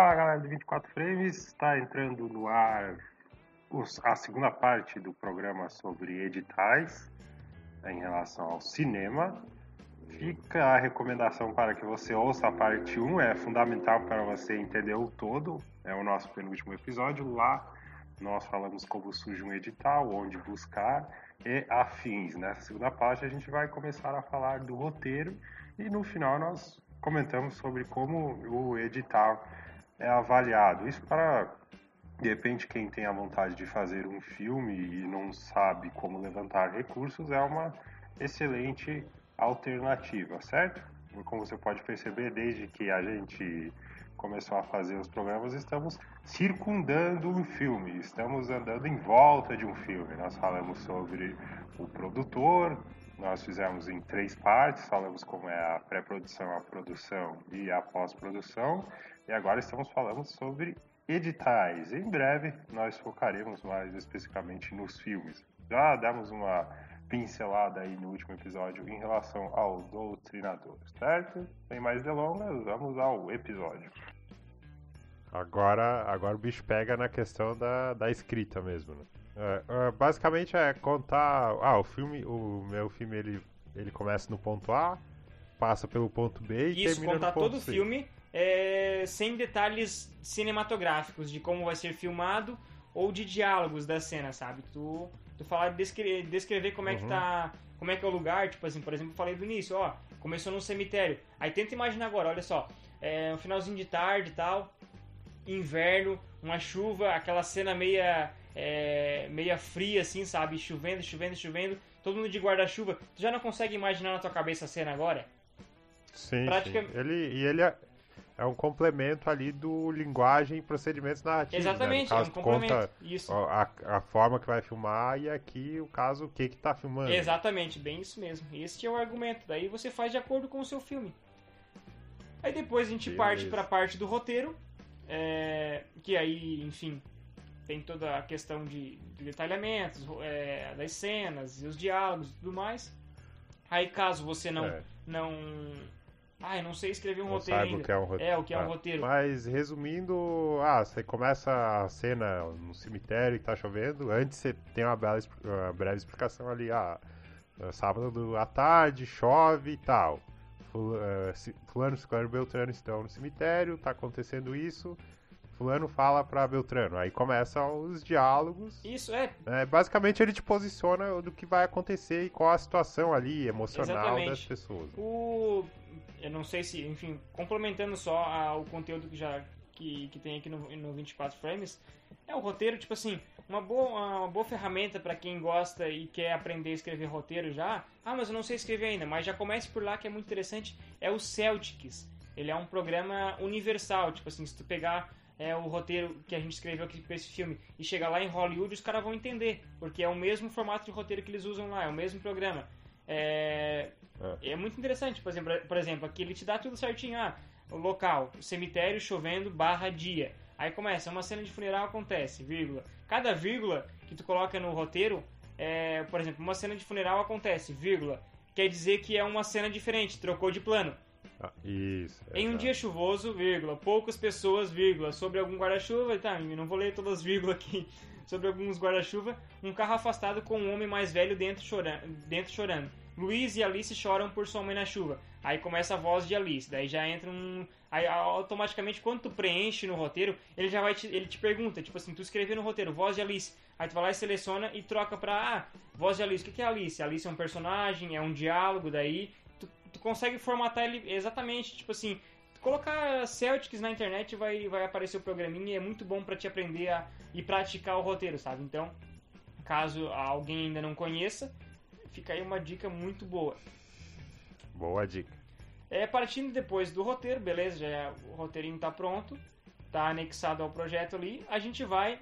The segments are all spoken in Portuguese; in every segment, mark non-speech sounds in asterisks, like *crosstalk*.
Fala galera do 24 Frames, está entrando no ar a segunda parte do programa sobre editais em relação ao cinema. Fica a recomendação para que você ouça a parte 1, é fundamental para você entender o todo. É o nosso penúltimo episódio. Lá nós falamos como surge um edital, onde buscar e afins. Nessa segunda parte a gente vai começar a falar do roteiro e no final nós comentamos sobre como o edital é avaliado. Isso para de repente, quem tem a vontade de fazer um filme e não sabe como levantar recursos é uma excelente alternativa, certo? Como você pode perceber, desde que a gente começou a fazer os programas, estamos circundando um filme, estamos andando em volta de um filme. Nós falamos sobre o produtor, nós fizemos em três partes, falamos como é a pré-produção, a produção e a pós-produção, e agora estamos falando sobre editais. Em breve nós focaremos mais especificamente nos filmes. Já demos uma pincelada aí no último episódio em relação ao doutrinador, certo? Sem mais delongas, vamos ao episódio. Agora, agora o bicho pega na questão da, da escrita mesmo, né? É, é, basicamente é contar. Ah, o filme, o meu filme ele, ele começa no ponto A, passa pelo ponto B e Isso, termina contar no ponto todo o C. filme é, sem detalhes cinematográficos de como vai ser filmado ou de diálogos da cena, sabe? Tu, tu falar, descrever, descrever como é que Uhum. tá, como é que é o lugar, tipo assim, por exemplo, eu falei do início, ó, começou num cemitério. Aí tenta imaginar agora, olha só, é um finalzinho de tarde e tal, inverno, uma chuva, aquela cena meia é, meia fria assim, sabe? Chovendo, chovendo, chovendo, todo mundo de guarda-chuva. Tu já não consegue imaginar na tua cabeça a cena agora? Sim, Pratica- sim. Ele, e ele é, é um complemento ali do linguagem e procedimentos narrativos. Exatamente, né? é No um caso, complemento. conta Isso. a, a forma que vai filmar e aqui o caso, o que que tá filmando. Exatamente, bem isso mesmo. Esse é o argumento. Daí você faz de acordo com o seu filme. Aí depois a gente Beleza. parte para a parte do roteiro, é, que aí, enfim, tem toda a questão de, de detalhamentos, é, das cenas e os diálogos e tudo mais. Aí caso você não, É, não, ah, eu não sei escrever um não roteiro saiba ainda. o que é um roteiro. É, o que é um Ah, roteiro. Mas resumindo, ah, você começa a cena no cemitério que tá chovendo, antes você tem uma, bela, uma breve explicação ali, ah, é sábado à tarde, chove e tal. Ci- Fulano, Ciclano e Beltrano estão no cemitério, tá acontecendo isso. Fulano fala pra Beltrano. Aí começam os diálogos. Isso é, né? basicamente ele te posiciona do que vai acontecer e qual a situação ali emocional Exatamente. das pessoas. O. Eu não sei se, enfim, complementando só a- o conteúdo que já que, que tem aqui no, no 24 frames, é o roteiro, tipo assim, uma boa, uma boa ferramenta para quem gosta e quer aprender a escrever roteiro já. Ah, mas eu não sei escrever ainda, mas já comece por lá que é muito interessante. É o Celtics. Ele é um programa universal, tipo assim, se tu pegar é, o roteiro que a gente escreveu aqui para esse filme e chegar lá em Hollywood, os caras vão entender, porque é o mesmo formato de roteiro que eles usam lá, é o mesmo programa. É, é muito interessante, por exemplo, por exemplo, aqui ele te dá tudo certinho, ah, o local, cemitério chovendo barra dia. Aí começa, uma cena de funeral acontece, vírgula. Cada vírgula que tu coloca no roteiro, é, por exemplo, uma cena de funeral acontece, vírgula. Quer dizer que é uma cena diferente, trocou de plano. Ah, isso. Em um exato. dia chuvoso, vírgula, poucas pessoas, vírgula, sobre algum guarda-chuva, tá, não vou ler todas as vírgulas aqui, *laughs* sobre alguns guarda-chuva, um carro afastado com um homem mais velho dentro chorando, dentro chorando. Luiz e Alice choram por sua mãe na chuva. Aí começa a voz de Alice, daí já entra um... Aí automaticamente quando tu preenche no roteiro, ele já vai te, ele te pergunta, tipo assim, tu escreveu no roteiro, voz de Alice, aí tu vai lá e seleciona e troca pra, ah, voz de Alice, o que que é Alice? Alice é um personagem, é um diálogo, daí tu, consegue formatar ele exatamente, tipo assim, colocar Celtics na internet vai, vai aparecer o programinha e é muito bom pra te aprender a, e praticar o roteiro, sabe? Então, caso alguém ainda não conheça, fica aí uma dica muito boa. Boa dica. É, partindo depois do roteiro, beleza, já é- o roteirinho tá pronto, tá anexado ao projeto ali, a gente vai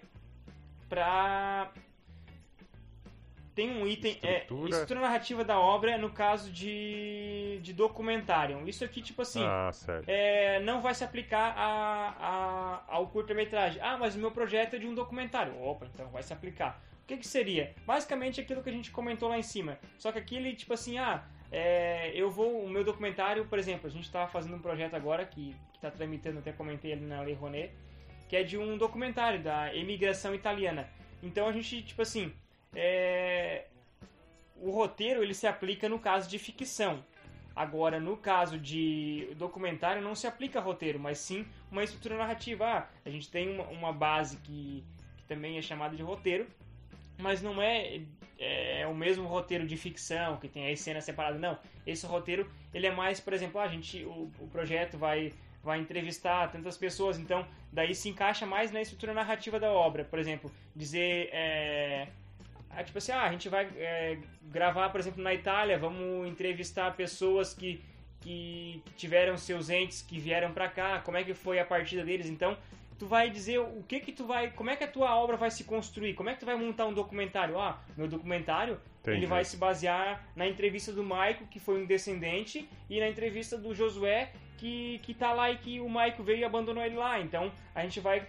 pra... Tem um item, Estrutura. é, estrutura narrativa da obra no caso de, de documentário. Isso aqui, tipo assim, Ah, é, não vai se aplicar a, a- ao curta-metragem. Ah, mas o meu projeto é de um documentário. Opa, então vai se aplicar. O que, que seria? Basicamente aquilo que a gente comentou lá em cima. Só que aqui ele, tipo assim, ah, é, eu vou, o meu documentário, por exemplo, a gente está fazendo um projeto agora que está tramitando, até comentei ali na Lei Rouanet, que é de um documentário da imigração italiana. Então a gente, tipo assim, é, o roteiro ele se aplica no caso de ficção. Agora, no caso de documentário, não se aplica roteiro, mas sim uma estrutura narrativa. Ah, a gente tem uma, uma base que, que, também é chamada de roteiro, mas não é, é, o mesmo roteiro de ficção, que tem as cenas separadas. Não, esse roteiro, ele é mais, por exemplo, ah, a gente, o, o projeto vai, vai entrevistar tantas pessoas, então daí se encaixa mais na estrutura narrativa da obra. Por exemplo, dizer... É, é tipo assim, ah, a gente vai é, gravar, por exemplo, na Itália, vamos entrevistar pessoas que, que, que tiveram seus entes que vieram para cá, como é que foi a partida deles. Então, tu vai dizer o que que tu vai, como é que a tua obra vai se construir, como é que tu vai montar um documentário. Ah, meu documentário, Entendi. ele vai se basear na entrevista do Maico, que foi um descendente, e na entrevista do Josué, que, que tá lá e que o Maico veio e abandonou ele lá. Então, a gente vai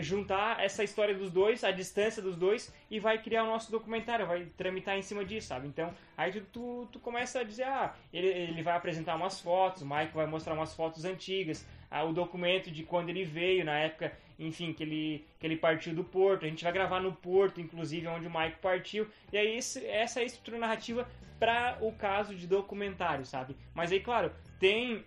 juntar essa história dos dois, a distância dos dois, e vai criar o nosso documentário, vai tramitar em cima disso, sabe? Então, aí tu, tu, tu começa a dizer, ah, ele, ele vai apresentar umas fotos, o Mike vai mostrar umas fotos antigas, ah, o documento de quando ele veio, na época, enfim, que ele, que ele partiu do Porto. A gente vai gravar no Porto, inclusive, onde o Mike partiu. E aí, esse, essa é a estrutura narrativa para o caso de documentário, sabe? Mas aí, claro, tem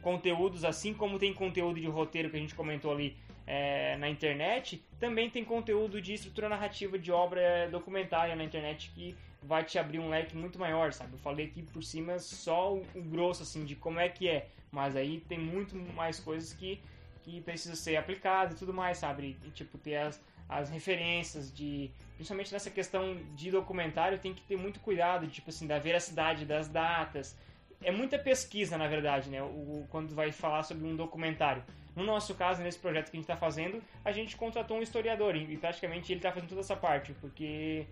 conteúdos, assim como tem conteúdo de roteiro que a gente comentou ali é, na internet, também tem conteúdo de estrutura narrativa de obra documentária na internet que vai te abrir um leque muito maior, sabe? Eu falei aqui por cima só o, grosso, assim, de como é que é, mas aí tem muito mais coisas que, que precisam ser aplicadas e tudo mais, sabe? E, tipo, ter as, as referências de... Principalmente nessa questão de documentário, tem que ter muito cuidado, tipo assim, da veracidade das datas. É muita pesquisa, na verdade, né? O, quando vai falar sobre um documentário no nosso caso, nesse projeto que a gente está fazendo, a gente contratou um historiador e praticamente ele está fazendo toda essa parte, porque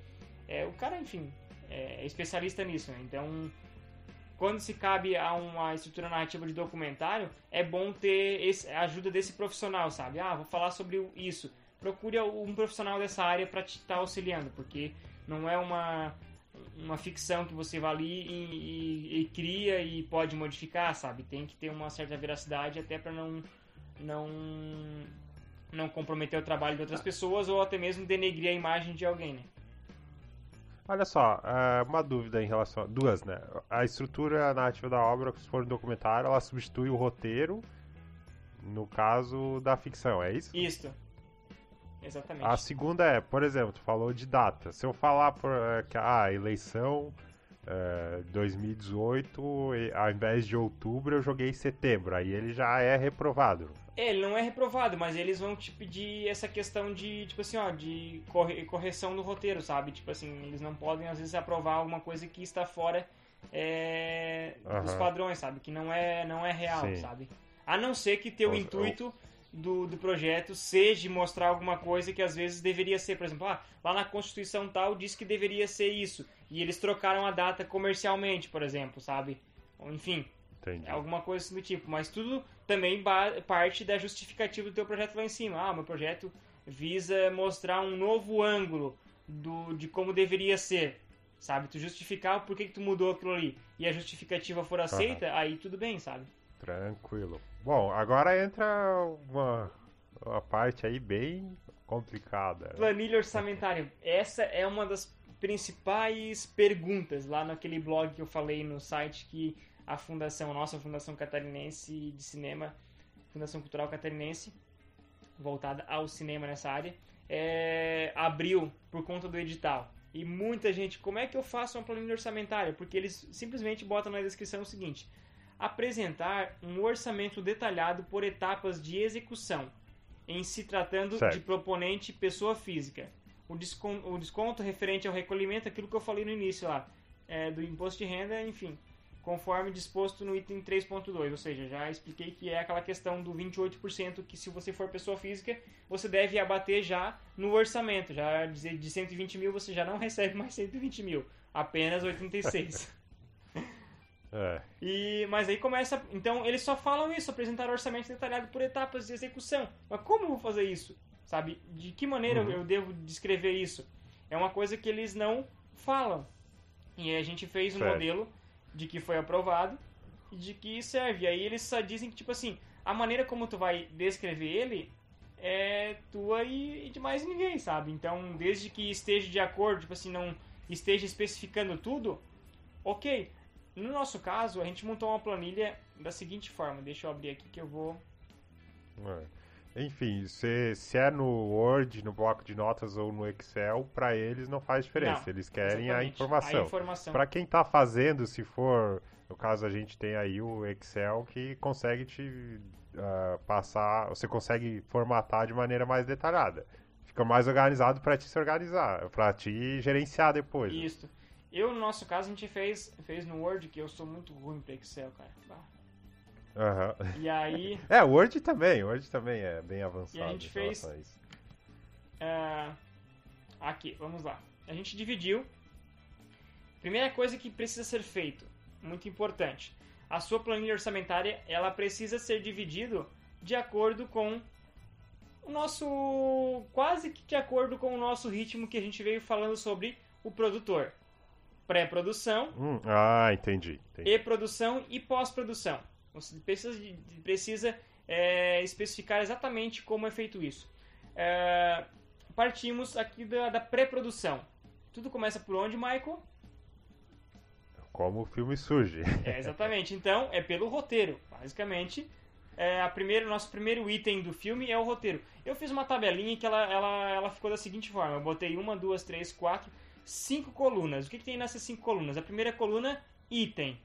é, o cara, enfim, é especialista nisso. Né? Então, quando se cabe a uma estrutura narrativa de documentário, é bom ter a ajuda desse profissional, sabe? Ah, vou falar sobre isso. Procure um profissional dessa área para te estar tá auxiliando, porque não é uma, uma ficção que você vai ali e, e, e, cria e pode modificar, sabe? Tem que ter uma certa veracidade até para não não não comprometer o trabalho de outras pessoas ou até mesmo denegrir a imagem de alguém, né? Olha só, é, uma dúvida em relação a duas, né? A estrutura narrativa da obra, se for um documentário, ela substitui o roteiro no caso da ficção, é isso? Isso. Exatamente. A segunda é, por exemplo, tu falou de data. Se eu falar por, é, que a ah, eleição é, 2018, ao invés de outubro, eu joguei setembro. Aí ele já é reprovado. É, ele não é reprovado, mas eles vão te pedir essa questão de, tipo assim, ó, de correção do roteiro, sabe? Tipo assim, eles não podem, às vezes, aprovar alguma coisa que está fora é, uhum. dos padrões, sabe? Que não é, não é real, Sim. sabe? A não ser que teu intuito do, do projeto seja mostrar alguma coisa que às vezes deveria ser, por exemplo, ah, lá na Constituição tal diz que deveria ser isso, e eles trocaram a data comercialmente, por exemplo, sabe? Enfim, Entendi. Alguma coisa assim do tipo. Mas tudo também parte da justificativa do teu projeto lá em cima. Ah, meu projeto visa mostrar um novo ângulo do, de como deveria ser. Sabe? Tu justificar o porquê que tu mudou aquilo ali. E a justificativa for aceita, uhum. aí tudo bem, sabe? Tranquilo. Bom, agora entra uma, uma parte aí bem complicada. Planilha orçamentária. *laughs* Essa é uma das principais perguntas lá naquele blog que eu falei no site que a fundação, a nossa Fundação Catarinense de Cinema, Fundação Cultural Catarinense, voltada ao cinema nessa área, é, abriu por conta do edital. E muita gente, como é que eu faço uma planilha orçamentária? Porque eles simplesmente botam na descrição o seguinte: apresentar um orçamento detalhado por etapas de execução, em se tratando certo. de proponente pessoa física. O desconto, o desconto, referente ao recolhimento, aquilo que eu falei no início lá, é, do imposto de renda, enfim, conforme disposto no item 3.2, ou seja, já expliquei que é aquela questão do 28% que se você for pessoa física, você deve abater já no orçamento, já dizer de 120 mil você já não *laughs* recebe mais 120 mil, apenas 86. *laughs* É. E, mas aí começa. Então eles só falam isso, apresentar orçamento detalhado por etapas de execução. Mas como eu vou fazer isso? Sabe? De que maneira uhum. eu devo descrever isso? É uma coisa que eles não falam. E a gente fez um certo. modelo de que foi aprovado e de que serve. Aí eles só dizem que, tipo assim, a maneira como tu vai descrever ele é tua e, e de mais ninguém, sabe? Então, desde que esteja de acordo, tipo assim, não esteja especificando tudo, ok. No nosso caso, a gente montou uma planilha da seguinte forma. Deixa eu abrir aqui que eu vou. É. Enfim, se, se é no Word, no bloco de notas ou no Excel, para eles não faz diferença. Não, eles querem a informação. Informação. Para quem tá fazendo, se for, no caso a gente tem aí o Excel que consegue te ah, passar, você consegue formatar de maneira mais detalhada. Fica mais organizado para te se organizar, para te gerenciar depois. né? Isso. Eu, no nosso caso, a gente fez, fez no Word, que eu sou muito ruim para Excel, cara. Aham. E aí, É, o Word também, o Word também é bem avançado. E a gente fez- é, aqui, vamos lá. A gente dividiu. Primeira coisa que precisa ser feito, muito importante. A sua planilha orçamentária, ela precisa ser dividido de acordo com o nosso quase que de acordo com o nosso ritmo que a gente veio falando sobre o produtor. Pré-produção, Hum, ah, entendi. entendi. e produção e pós-produção. Você precisa, precisa é, especificar exatamente como é feito isso. É, partimos aqui da, da pré-produção. Tudo começa por onde, Michael? Como o filme surge. É, exatamente. Então, é pelo roteiro. Basicamente, é, a primeiro, nosso primeiro item do filme é o roteiro. Eu fiz uma tabelinha que ela, ela, ela ficou da seguinte forma. Eu botei uma, duas, três, quatro, cinco colunas. O que, que tem nessas cinco colunas? A primeira coluna, item.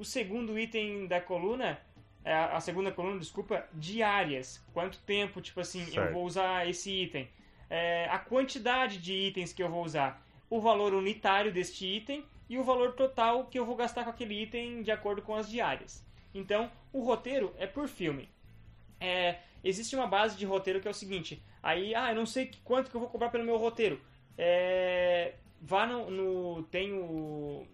O segundo item da coluna, é, a segunda coluna, desculpa, diárias. Quanto tempo, tipo assim, eu Certo. vou usar esse item. É, a quantidade de itens que eu vou usar. O valor unitário deste item e o valor total que eu vou gastar com aquele item de acordo com as diárias. Então, o roteiro é por filme. É, existe uma base de roteiro que é o seguinte: aí, ah, eu não sei quanto que eu vou cobrar pelo meu roteiro. É, vá no, no- tem o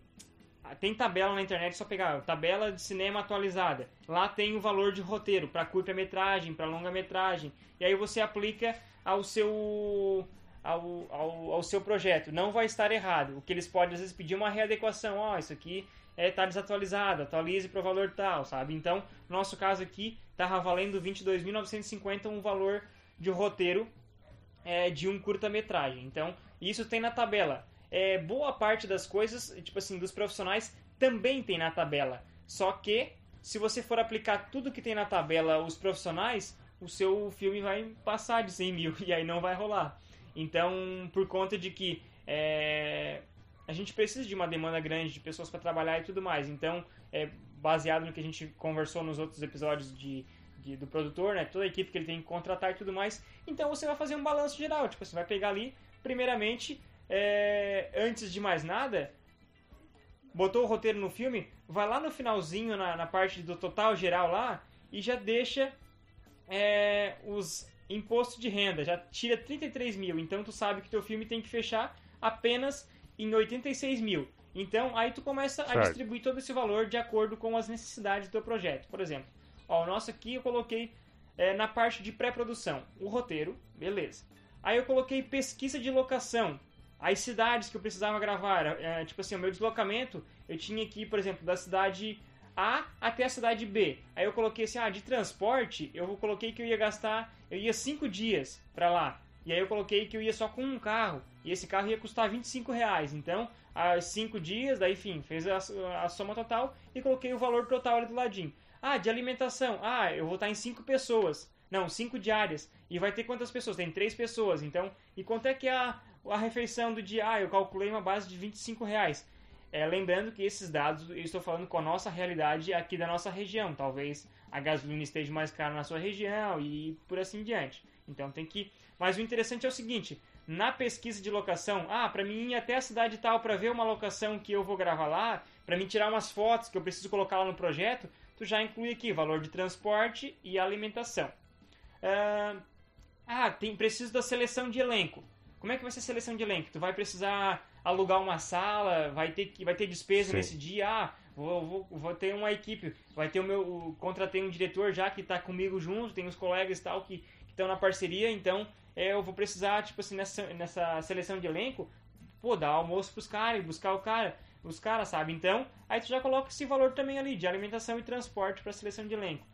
tem tabela na internet, é só pegar tabela de cinema atualizada. Lá tem o valor de roteiro para curta-metragem, para longa-metragem. E aí você aplica ao seu ao, ao, ao seu projeto. Não vai estar errado. O que eles podem às vezes pedir uma readequação. Ó, isso aqui é, tá desatualizado, atualize para o valor tal, sabe? Então, no nosso caso aqui, tava valendo 22.950 um valor de roteiro é, de um curta-metragem. Então, isso tem na tabela. É, boa parte das coisas, tipo assim, dos profissionais também tem na tabela. Só que, se você for aplicar tudo que tem na tabela os profissionais, o seu filme vai passar de 100 mil *laughs* e aí não vai rolar. Então, por conta de que é, a gente precisa de uma demanda grande de pessoas para trabalhar e tudo mais. Então, é, baseado no que a gente conversou nos outros episódios de, de- do produtor, né? Toda a equipe que ele tem que contratar e tudo mais. Então, você vai fazer um balanço geral. Tipo, você vai pegar ali, primeiramente, é, antes de mais nada, botou o roteiro no filme, vai lá no finalzinho, na, na parte do total geral lá, e já deixa é, os impostos de renda, já tira 33 mil. Então tu sabe que teu filme tem que fechar apenas em 86 mil. Então aí tu começa a Certo. distribuir todo esse valor de acordo com as necessidades do teu projeto. Por exemplo, ó, o nosso aqui eu coloquei é, na parte de pré-produção o roteiro, beleza. Aí eu coloquei pesquisa de locação, as cidades que eu precisava gravar. é, tipo assim, o meu deslocamento, eu tinha que ir, por exemplo, da cidade A até a cidade B. Aí eu coloquei assim, ah, de transporte, eu coloquei que eu ia gastar, eu ia 5 dias pra lá. E aí eu coloquei que eu ia só com um carro. E esse carro ia custar 25 reais. Então, a 5 dias, daí, enfim, fez a, a soma total e coloquei o valor total ali do ladinho. Ah, de alimentação. Ah, eu vou estar em 5 pessoas. Não, 5 diárias. E vai ter quantas pessoas? Tem 3 pessoas. Então, e quanto é que é a, a refeição do dia? Ah, eu calculei uma base de 25 reais. É, lembrando que esses dados eu estou falando com a nossa realidade aqui da nossa região. Talvez a gasolina esteja mais cara na sua região e por assim diante. Então tem que. Mas o interessante é o seguinte: na pesquisa de locação, ah, para mim ir até a cidade tal para ver uma locação que eu vou gravar lá, para mim tirar umas fotos que eu preciso colocar lá no projeto, tu já inclui aqui valor de transporte e alimentação. Ah, tem preciso da seleção de elenco. Como é que vai ser a seleção de elenco? Tu vai precisar alugar uma sala, vai ter que vai ter despesa Sim. nesse dia. Ah, vou, vou, vou ter uma equipe, vai ter o meu o, contratei um diretor já que está comigo junto, tem os colegas e tal que estão na parceria, então é, eu vou precisar tipo assim nessa nessa seleção de elenco, pô, dar almoço pros caras, buscar o cara, os caras, sabe? Então, aí tu já coloca esse valor também ali de alimentação e transporte para seleção de elenco.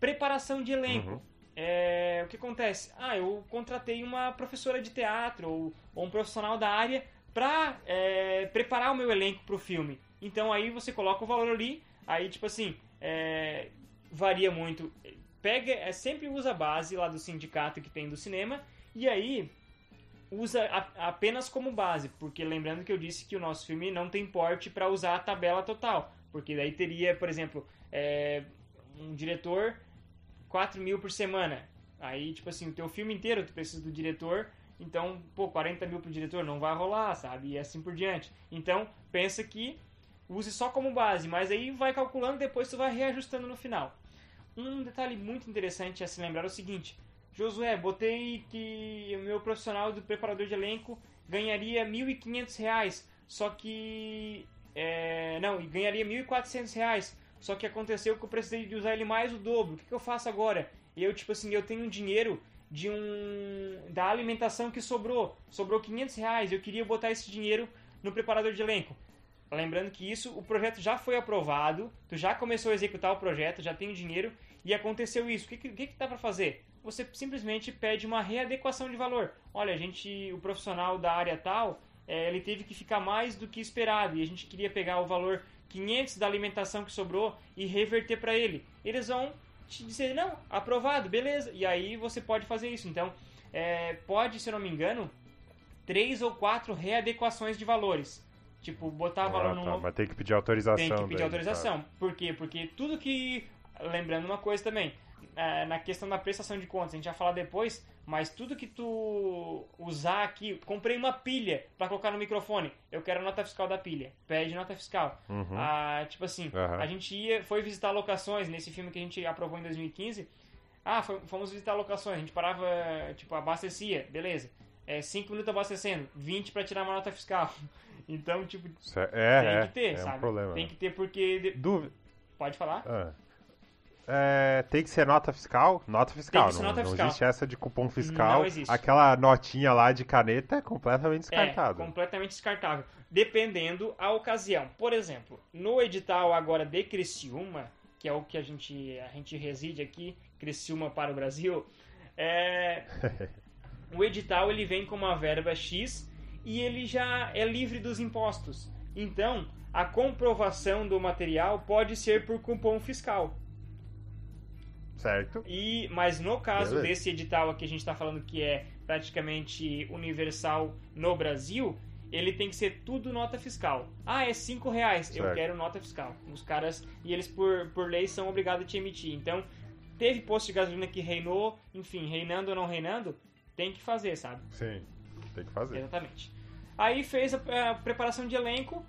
Preparação de elenco. Uhum. É, o que acontece? Ah, eu contratei uma professora de teatro ou, ou um profissional da área para é, preparar o meu elenco para o filme. Então aí você coloca o valor ali, aí tipo assim, é, varia muito. Pega, é, sempre usa a base lá do sindicato que tem do cinema e aí usa a, apenas como base, porque lembrando que eu disse que o nosso filme não tem porte para usar a tabela total, porque daí teria, por exemplo, é, um diretor 4 mil por semana. Aí, tipo assim, o teu filme inteiro tu precisa do diretor, então, pô, 40 mil pro diretor não vai rolar, sabe? E assim por diante. Então, pensa que use só como base, mas aí vai calculando, depois tu vai reajustando no final. Um detalhe muito interessante é se lembrar o seguinte: Josué, botei que o meu profissional do preparador de elenco ganharia R$ 1.500, só que. É, não, ganharia R$ 1.400, só que aconteceu que eu precisei de usar ele mais o dobro. O que, que eu faço agora? Eu, tipo assim, eu tenho dinheiro de um da alimentação que sobrou, sobrou 500 reais. Eu queria botar esse dinheiro no preparador de elenco. Lembrando que isso, o projeto já foi aprovado, tu já começou a executar o projeto, já tem o dinheiro e aconteceu isso. O que, que, que dá para fazer? Você simplesmente pede uma readequação de valor. Olha, a gente, o profissional da área tal, é, ele teve que ficar mais do que esperado e a gente queria pegar o valor 500 da alimentação que sobrou e reverter para ele. Eles vão te dizer, não, aprovado, beleza. E aí você pode fazer isso. Então, é, pode, se eu não me engano, três ou quatro readequações de valores. Tipo, botar Ah, valor tá, num, Mas tem que pedir autorização. tem que pedir daí, autorização. Por quê? Porque tudo que. Lembrando uma coisa também, é, na questão da prestação de contas, a gente vai falar depois, mas tudo que tu usar aqui, comprei uma pilha para colocar no microfone, eu quero a nota fiscal da pilha, pede nota fiscal. Uhum. Ah, tipo assim, Aham. a gente ia, foi visitar locações nesse filme que a gente aprovou em 2015. Ah, fomos visitar locações, a gente parava, tipo, abastecia, beleza. 5 minutos abastecendo, 20 para tirar uma nota fiscal. *laughs* Então, tipo, é, é, tem é, que ter, é sabe? um problema. Tem né? que ter porque. Dúvida. Pode falar? Ah. É, tem que ser nota fiscal? Nota fiscal. Não, nota não fiscal. existe essa de cupom fiscal. Não existe. Aquela notinha lá de caneta é completamente É, descartada. completamente descartável. Dependendo a ocasião. Por exemplo, no edital agora de Criciúma, que é o que a gente, a gente reside aqui, Criciúma para o Brasil, é, *laughs* o edital ele vem com uma verba X e ele já é livre dos impostos. Então, a comprovação do material pode ser por cupom fiscal. Certo? E, mas no caso Beleza. desse edital aqui a gente está falando que é praticamente universal no Brasil, ele tem que ser tudo nota fiscal. Ah, é 5 reais, eu Certo. quero nota fiscal. Os caras, e eles por, por lei são obrigados a te emitir. Então, teve posto de gasolina que reinou, enfim, reinando ou não reinando, tem que fazer, sabe? Sim. Tem que fazer. Exatamente. Aí fez a, a preparação de elenco,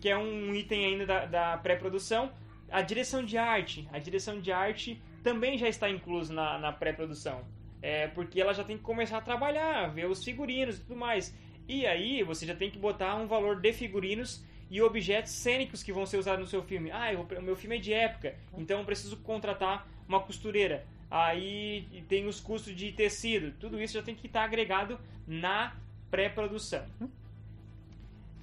que é um item ainda da, da pré-produção. A direção de arte. A direção de arte também já está incluso na, na pré-produção. É, porque ela já tem que começar a trabalhar, ver os figurinos e tudo mais. E aí você já tem que botar um valor de figurinos e objetos cênicos que vão ser usados no seu filme. Ah, eu- o meu filme é de época, então eu preciso contratar uma costureira. Aí tem os custos de tecido. Tudo isso já tem que estar agregado na pré-produção.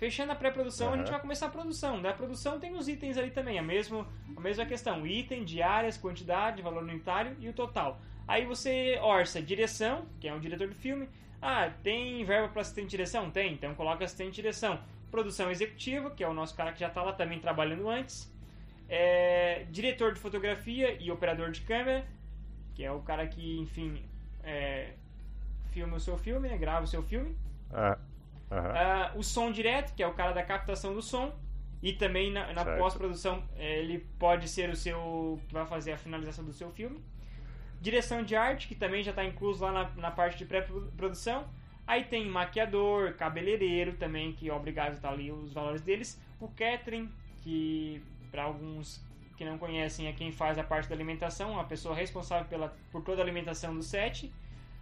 Fechando a pré-produção, a gente vai começar a produção. Da produção tem os itens ali também, a mesma, a mesma questão. Item, diárias, quantidade, valor unitário e o total. Aí você orça direção, que é o diretor do filme. Ah, tem verba para assistente de direção? Tem, então coloca assistente de direção. Produção executiva, que é o nosso cara que já está lá também trabalhando antes. É, diretor de fotografia e operador de câmera, que é o cara que, enfim, é, filma o seu filme, né, grava o seu filme. Ah, aham. Ah, o som direto, que é o cara da captação do som. E também na, na pós-produção eh, ele pode ser o seu. que vai fazer a finalização do seu filme. Direção de arte, que também já está incluso lá na, na parte de pré-produção. Aí tem maquiador, cabeleireiro também, que é obrigado a estar ali os valores deles. O catering, que para alguns que não conhecem é quem faz a parte da alimentação, a pessoa responsável pela, por toda a alimentação do set.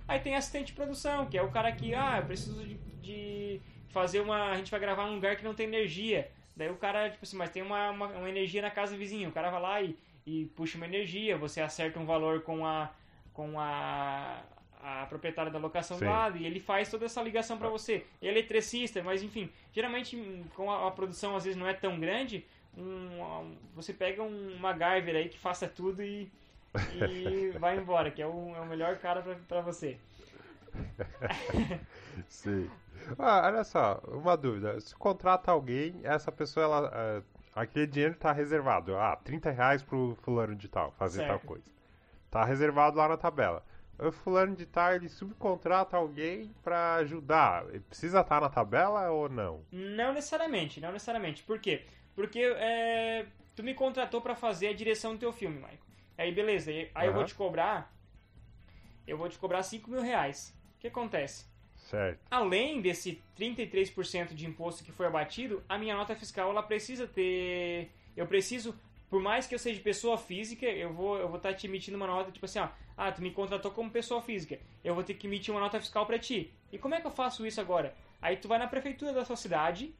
Aí tem assistente de produção, que é o cara que, ah, eu preciso de, de fazer uma. A gente vai gravar num lugar que não tem energia. Daí o cara, tipo assim, mas tem uma, uma, uma energia na casa do vizinho. O cara vai lá e, e puxa uma energia, você acerta um valor com a. com a. a proprietária da locação Sim. do lado e ele faz toda essa ligação para você. Ele é eletricista, mas enfim, geralmente com a, a produção às vezes não é tão grande, um, um- você pega um MacGyver aí que faça tudo e, e vai embora, que é o, é o melhor cara pra- pra você. *laughs* Sim. Ah, olha só, uma dúvida. Se contrata alguém, essa pessoa, ela, ah, aquele dinheiro tá reservado. Ah, 30 reais pro fulano de tal, fazer tal Certo. coisa. Tá reservado lá na tabela. O fulano de tal, ele subcontrata alguém pra ajudar. Ele Precisa estar na tabela ou não? Não necessariamente, não necessariamente. Por quê? Porque é, tu me contratou pra fazer a direção do teu filme, Michael. Aí beleza, aí aí eu vou te cobrar. Eu vou te cobrar 5 mil reais. O que acontece? Certo. Além desse 33% de imposto que foi abatido, a minha nota fiscal ela precisa ter. Eu preciso, por mais que eu seja pessoa física, eu vou eu vou estar te emitindo uma nota tipo assim, ó, ah, tu me contratou como pessoa física, eu vou ter que emitir uma nota fiscal pra ti. E como é que eu faço isso agora? Aí tu vai na prefeitura da sua cidade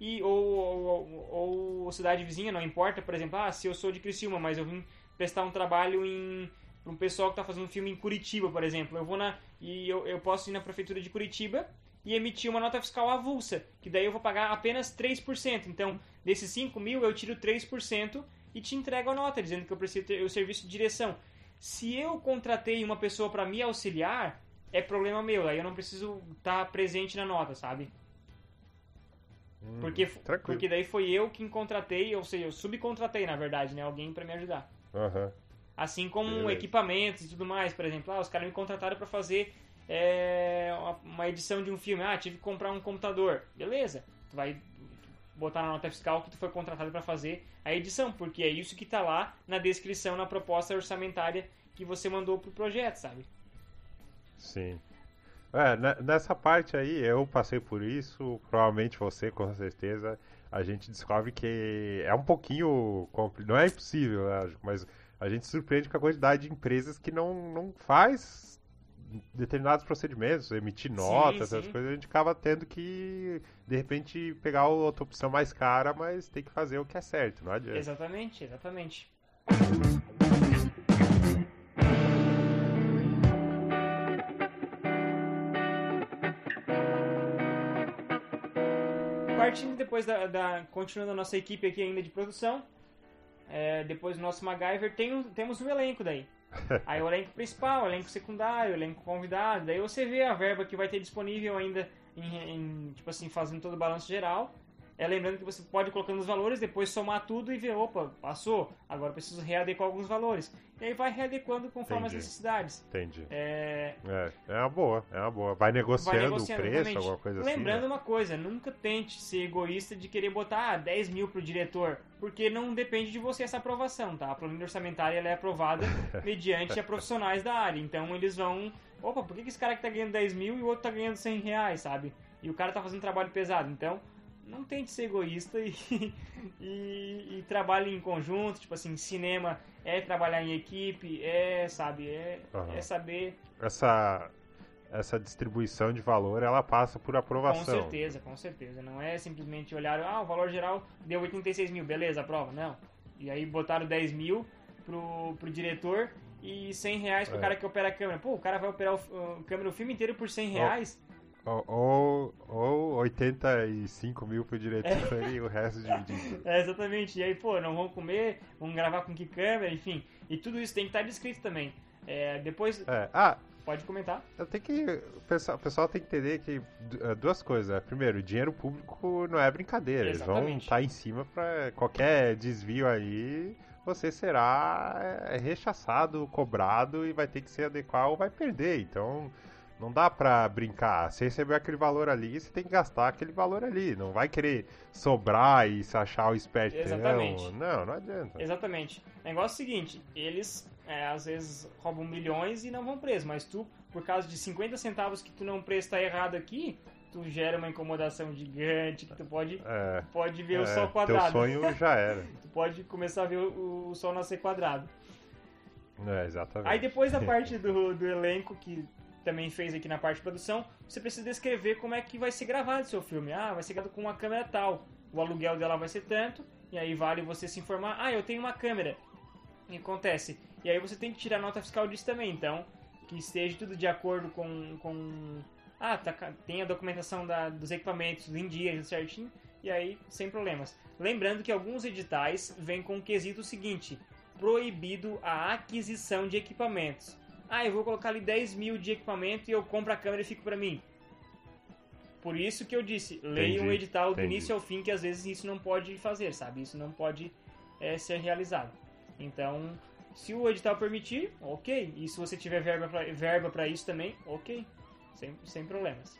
e ou, ou, ou- ou cidade vizinha, não importa, por exemplo, ah, se eu sou de Criciúma, mas eu vim prestar um trabalho em para um pessoal que está fazendo um filme em Curitiba, por exemplo, eu vou na e eu, eu posso ir na prefeitura de Curitiba e emitir uma nota fiscal avulsa, que daí eu vou pagar apenas 3%. Então, desses 5 mil, eu tiro 3% e te entrego a nota, dizendo que eu preciso ter o serviço de direção. Se eu contratei uma pessoa para me auxiliar, é problema meu, aí eu não preciso estar presente na nota, sabe? Hum, Porque, tranquilo. porque daí foi eu quem contratei, ou seja, eu subcontratei, na verdade, né? Alguém para me ajudar. Aham. Assim como Beleza. equipamentos e tudo mais, por exemplo, ah, os caras me contrataram para fazer é, uma- edição de um filme, ah, tive que comprar um computador, beleza? Tu vai botar na nota fiscal que tu foi contratado para fazer a edição, porque é isso que tá lá na descrição, na proposta orçamentária que você mandou pro projeto, sabe? Sim. É, ne- nessa parte aí, eu passei por isso, provavelmente você, com certeza, a gente descobre que é um pouquinho não é impossível, né, mas a gente se surpreende com a quantidade de empresas que não, não faz determinados procedimentos, emitir notas, essas sim. coisas, a gente acaba tendo que, de repente, pegar outra opção mais cara, mas tem que fazer o que é certo, não adianta. Exatamente, exatamente. Partindo depois da, da- Continuando a nossa equipe aqui ainda de produção. é, depois do nosso MacGyver, tem, temos um elenco daí. *laughs* Aí o elenco principal, o elenco secundário, o elenco convidado. Daí você vê a verba que vai ter disponível ainda em, em, tipo assim, fazendo todo o balanço geral. É lembrando que você pode ir colocando os valores, depois somar tudo e ver, opa, passou, agora preciso readequar alguns valores. E aí vai readequando conforme Entendi. as necessidades. Entendi. É, É, é uma boa, é uma boa. Vai negociando, vai negociando, o preço, exatamente. alguma coisa Lembrando assim. né? uma coisa, nunca tente ser egoísta de querer botar ah, 10 mil pro diretor, porque não depende de você essa aprovação, tá? A planilha orçamentária ela é aprovada *laughs* mediante a profissionais da área, então eles vão... Opa, por que, esse cara que tá ganhando 10 mil e o outro tá ganhando 100 reais, sabe? E o cara tá fazendo trabalho pesado, então não tente ser egoísta e, *laughs* e, e trabalhe em conjunto, tipo assim, cinema é trabalhar em equipe, é, sabe, é, Aham. é saber essa essa distribuição de valor ela passa por aprovação. Com certeza, com certeza. Não é simplesmente olhar, ah, o valor geral deu 86 mil, beleza, aprova. Não. E aí botaram 10 mil pro, pro diretor e 100 reais pro É. cara que opera a câmera. Pô, o cara vai operar o, o câmera o filme inteiro por 100 reais? Ou, ou, ou 85 mil pro diretor e o resto dividido. *laughs* É, exatamente. E aí, pô, não vão comer, vão gravar com que câmera, enfim. E tudo isso tem que estar descrito também. É, depois, É, Ah, pode comentar. eu tenho que. O pessoal, o pessoal tem que entender que eh, duas coisas. Primeiro, dinheiro público não é brincadeira. Eles vão Exatamente. estar em cima pra qualquer desvio aí. Você será eh, rechaçado, cobrado e vai ter que se adequar ou vai perder. Então, não dá pra brincar. Você recebeu aquele valor ali, você tem que gastar aquele valor ali. Não vai querer sobrar e se achar o espertão. Exatamente. Não, não adianta. Exatamente. O negócio é o seguinte, eles é, às vezes roubam milhões e não vão preso, mas tu, por causa de 50 centavos que tu não presta errado aqui, tu gera uma incomodação gigante que tu pode, É, pode ver o é, sol teu quadrado. sonho *laughs* já era. Tu pode começar a ver o, o sol nascer quadrado. É, exatamente. Aí depois da *laughs* parte do, do elenco que também fez aqui na parte de produção, você precisa descrever como é que vai ser gravado seu filme. Ah, vai ser gravado com uma câmera tal. O aluguel dela vai ser tanto, e aí vale você se informar. Ah, eu tenho uma câmera. Que acontece? E aí você tem que tirar nota fiscal disso também. Então, que esteja tudo de acordo com. com ah, tá, tem a documentação da, dos equipamentos em dia certinho, e aí sem problemas. Lembrando que alguns editais vêm com o quesito seguinte: proibido a aquisição de equipamentos. Ah, eu vou colocar ali 10 mil de equipamento e eu compro a câmera e fico para mim. Por isso que eu disse, leia um edital do início ao fim, que às vezes isso não pode fazer, sabe? Isso não pode é, ser realizado. Então, se o edital permitir, ok. E se você tiver verba para isso também, ok. Sem, sem problemas.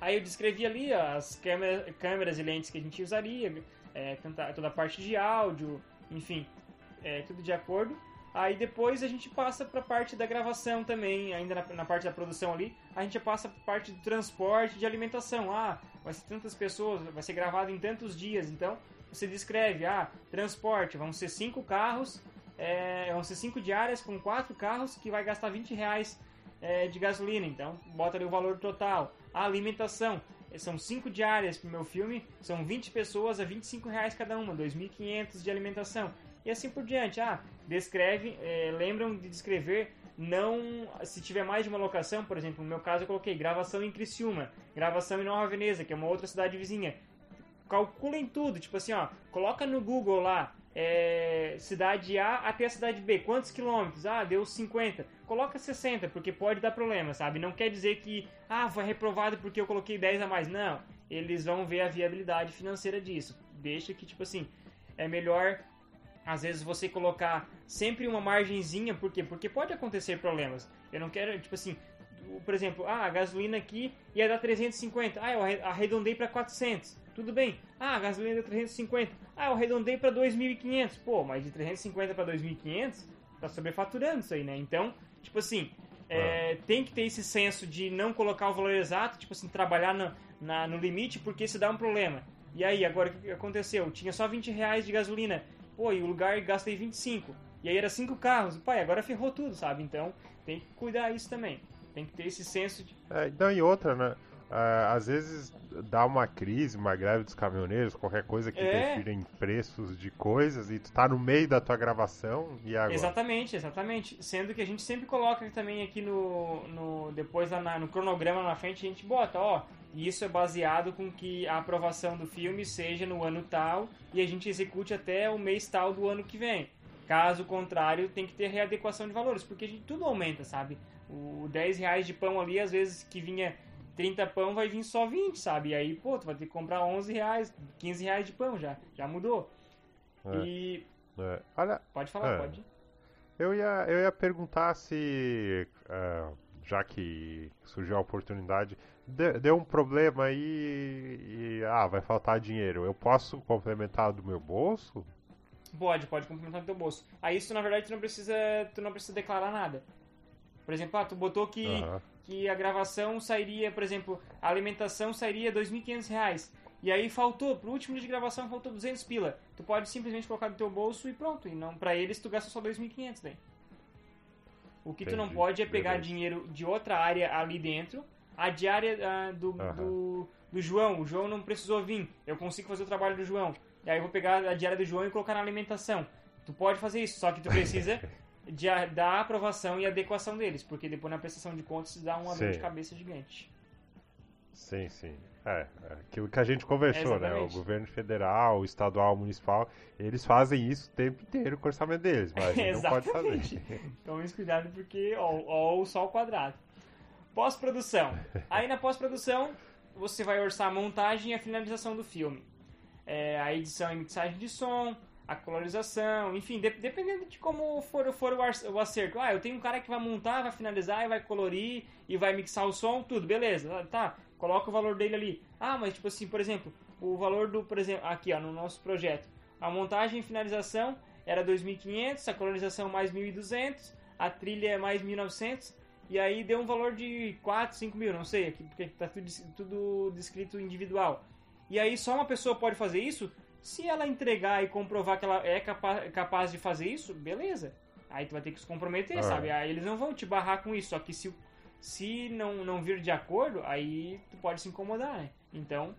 Aí eu descrevi ali as câmeras, câmeras e lentes que a gente usaria, é, toda a parte de áudio, enfim, é, tudo de acordo. Aí depois a gente passa para a parte da gravação também, ainda na, na, parte da produção ali, a gente passa para a parte do transporte de alimentação. Ah, vai ser tantas pessoas, vai ser gravado em tantos dias, então você descreve, ah, transporte, vão ser cinco carros, é, vão ser cinco diárias com quatro carros que vai gastar 20 reais é, de gasolina, então bota ali o valor total. A alimentação, são cinco diárias para o meu filme, são 20 pessoas a 25 reais cada uma, 2.500 de alimentação e assim por diante. Ah, descreve, é, lembram de descrever não se tiver mais de uma locação, por exemplo, no meu caso eu coloquei gravação em Criciúma, gravação em Nova Veneza, que é uma outra cidade vizinha. Calculem tudo, tipo assim, ó, coloca no Google lá, é, cidade A até a cidade B, quantos quilômetros? Ah, deu 50. Coloca 60, porque pode dar problema, sabe? Não quer dizer que, ah, foi reprovado porque eu coloquei 10 a mais. Não, eles vão ver a viabilidade financeira disso. Deixa que, tipo assim, é melhor às vezes você colocar sempre uma margenzinha, por quê? Porque pode acontecer problemas. Eu não quero, tipo assim, por exemplo, ah, a gasolina aqui ia dar 350, ah, eu arredondei para 400. Tudo bem. Ah, a gasolina deu 350. Ah, eu arredondei para 2.500. Pô, mas de 350 para 2.500 tá sobrefaturando isso aí, né? Então, tipo assim, é, ah. tem que ter esse senso de não colocar o valor exato, tipo assim, trabalhar no, na, no limite, porque se dá um problema. E aí, agora o que aconteceu? Tinha só 20 reais de gasolina. Pô, e o lugar gastei 25. E aí era cinco carros. Pai, agora ferrou tudo, sabe? Então tem que cuidar isso também. Tem que ter esse senso de. É, então, e outra, né? Uh, às vezes dá uma crise, uma greve dos caminhoneiros, qualquer coisa que é. interfira em preços de coisas e tu tá no meio da tua gravação e agora? Exatamente, exatamente. Sendo que a gente sempre coloca também aqui no, no depois lá na, no cronograma na frente a gente bota, ó, e isso é baseado com que a aprovação do filme seja no ano tal e a gente execute até o mês tal do ano que vem. Caso contrário, tem que ter readequação de valores, porque a gente, tudo aumenta, sabe? O 10 reais de pão ali, às vezes que vinha 30 pão, vai vir só 20, sabe? E aí, pô, tu vai ter que comprar 11 reais, 15 reais de pão já, já mudou. É, e... É. Olha, pode falar, é. pode. Eu ia, eu ia perguntar se, uh, já que surgiu a oportunidade, deu um problema aí e ah, vai faltar dinheiro. Eu posso complementar do meu bolso? Pode, pode complementar do teu bolso. Aí isso na verdade tu não precisa, tu não precisa declarar nada. Por exemplo, ah, tu botou que, uhum. Que a gravação sairia, por exemplo, a alimentação sairia R$ 2.500. E aí faltou, pro último dia de gravação faltou 200 pila. Tu pode simplesmente colocar no teu bolso e pronto. E não para eles tu gasta só 2.500 daí. O que Entendi. tu não pode é pegar dinheiro de outra área ali dentro a diária uh, do, uhum. do, do, João. O João não precisou vir. Eu consigo fazer o trabalho do João. E aí eu vou pegar a diária do João e colocar na alimentação. Tu pode fazer isso, só que tu precisa *laughs* de, da aprovação e adequação deles, porque depois na prestação de contas dá uma dor de cabeça gigante. Sim, sim. É, é, aquilo que a gente conversou, é né? O governo federal, o estadual, o municipal, eles fazem isso o tempo inteiro com o orçamento deles, mas não pode fazer. *laughs* Tome cuidado porque, ó, ó, o sol quadrado. Pós-produção. *laughs* Aí na pós-produção você vai orçar a montagem e a finalização do filme. É, a edição e mixagem de som, a colorização, enfim, de, dependendo de como for, for o, acerto. Ah, eu tenho um cara que vai montar, vai finalizar, e vai colorir e vai mixar o som, tudo, beleza. Tá, coloca o valor dele ali. Ah, mas tipo assim, por exemplo, o valor do, por exemplo, aqui ó, no nosso projeto, a montagem e finalização era 2.500, a colorização mais 1.200, a trilha é mais 1.900, e aí deu um valor de 4, 5 mil, não sei, aqui, porque tá tudo, tudo descrito individual. E aí só uma pessoa pode fazer isso? Se ela entregar e comprovar que ela é capaz, capaz de fazer isso, beleza. Aí tu vai ter que se comprometer, ah. sabe? Aí eles não vão te barrar com isso. Só que se, se não, não vir de acordo, aí tu pode se incomodar, né? Então,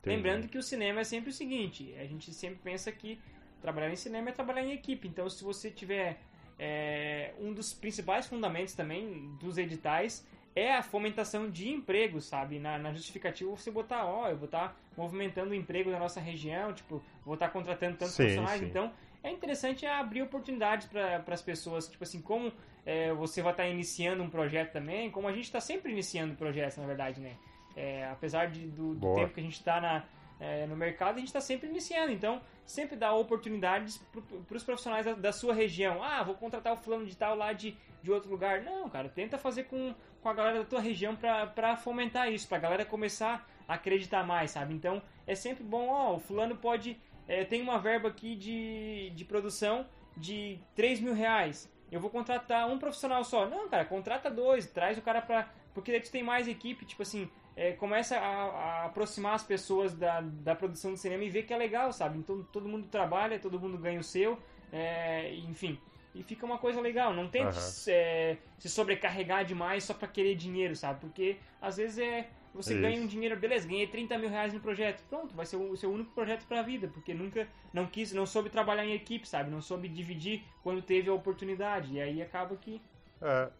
Entendi. lembrando que o cinema é sempre o seguinte: a gente sempre pensa que trabalhar em cinema é trabalhar em equipe. Então, se você tiver é, um dos principais fundamentos também dos editais é a fomentação de emprego, sabe? Na, na justificativa você botar, ó, eu vou estar tá movimentando o emprego da nossa região, tipo, vou estar tá contratando tantos sim, profissionais, sim. então é interessante abrir oportunidades para as pessoas, tipo assim, como é, você vai estar tá iniciando um projeto também, como a gente está sempre iniciando projetos, na verdade, né? É, apesar de, do, do tempo que a gente está é, no mercado, a gente está sempre iniciando. Então, sempre dá oportunidades para os profissionais da, da, sua região. Ah, vou contratar o fulano de tal lá de, de outro lugar. Não, cara, tenta fazer com, com a galera da tua região para fomentar isso, para a galera começar a acreditar mais, sabe? Então, é sempre bom, ó, o fulano pode... É, tem uma verba aqui de, de produção de 3 mil reais. Eu vou contratar um profissional só. Não, cara, contrata dois, traz o cara pra... Porque daí tu tem mais equipe, tipo assim, é, começa a, a, aproximar as pessoas da, da produção do cinema e ver que é legal, sabe? Então todo mundo trabalha, todo mundo ganha o seu, é, enfim. E fica uma coisa legal. Não tente uhum. é, se sobrecarregar demais só para querer dinheiro, sabe? Porque às vezes é. Você Isso. ganha um dinheiro, beleza, ganhei 30 mil reais no projeto. Pronto, vai ser o seu único projeto pra vida, porque nunca não quis, não soube trabalhar em equipe, sabe? Não soube dividir quando teve a oportunidade. E aí acaba que. É,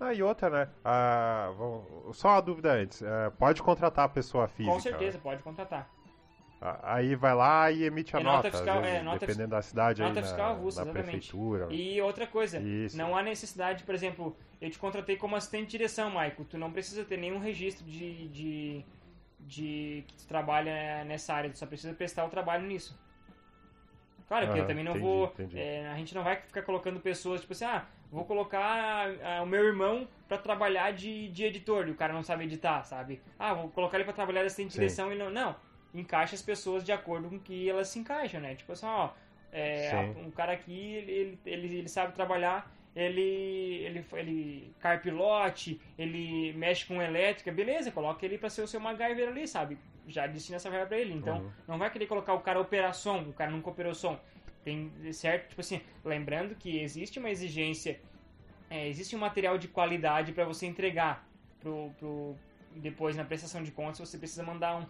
ah, e outra, né? Ah, só uma dúvida antes. Ah, pode contratar a pessoa física? Com certeza, né? pode contratar. Ah, aí vai lá e emite a é nota, nota, fiscal, vezes, é, nota dependendo da cidade nota aí fiscal na, russa, na prefeitura. E outra coisa, Isso. não há necessidade, por exemplo, eu te contratei como assistente de direção, Maico. Tu não precisa ter nenhum registro de, de, de que tu trabalha nessa área, tu só precisa prestar o trabalho nisso. Claro, porque ah, eu também não entendi, vou. É, a gente não vai ficar colocando pessoas, tipo assim, ah, vou colocar o meu irmão para trabalhar de, de editor e o cara não sabe editar, sabe? Ah, vou colocar ele para trabalhar de assistente de direção e não. Não, encaixa as pessoas de acordo com que elas se encaixam, né? Tipo assim, ó, é, um cara aqui, ele, ele, ele sabe trabalhar, ele, ele, ele carpilote, ele mexe com elétrica, beleza, coloca ele para ser o seu MacGyver ali, sabe? Já destina essa verba pra ele. Então, uhum. não vai querer colocar o cara operar som, o cara nunca operou som. Tem certo, tipo assim, lembrando que existe uma exigência, é, existe um material de qualidade para você entregar pro, pro, depois na prestação de contas, você precisa mandar um,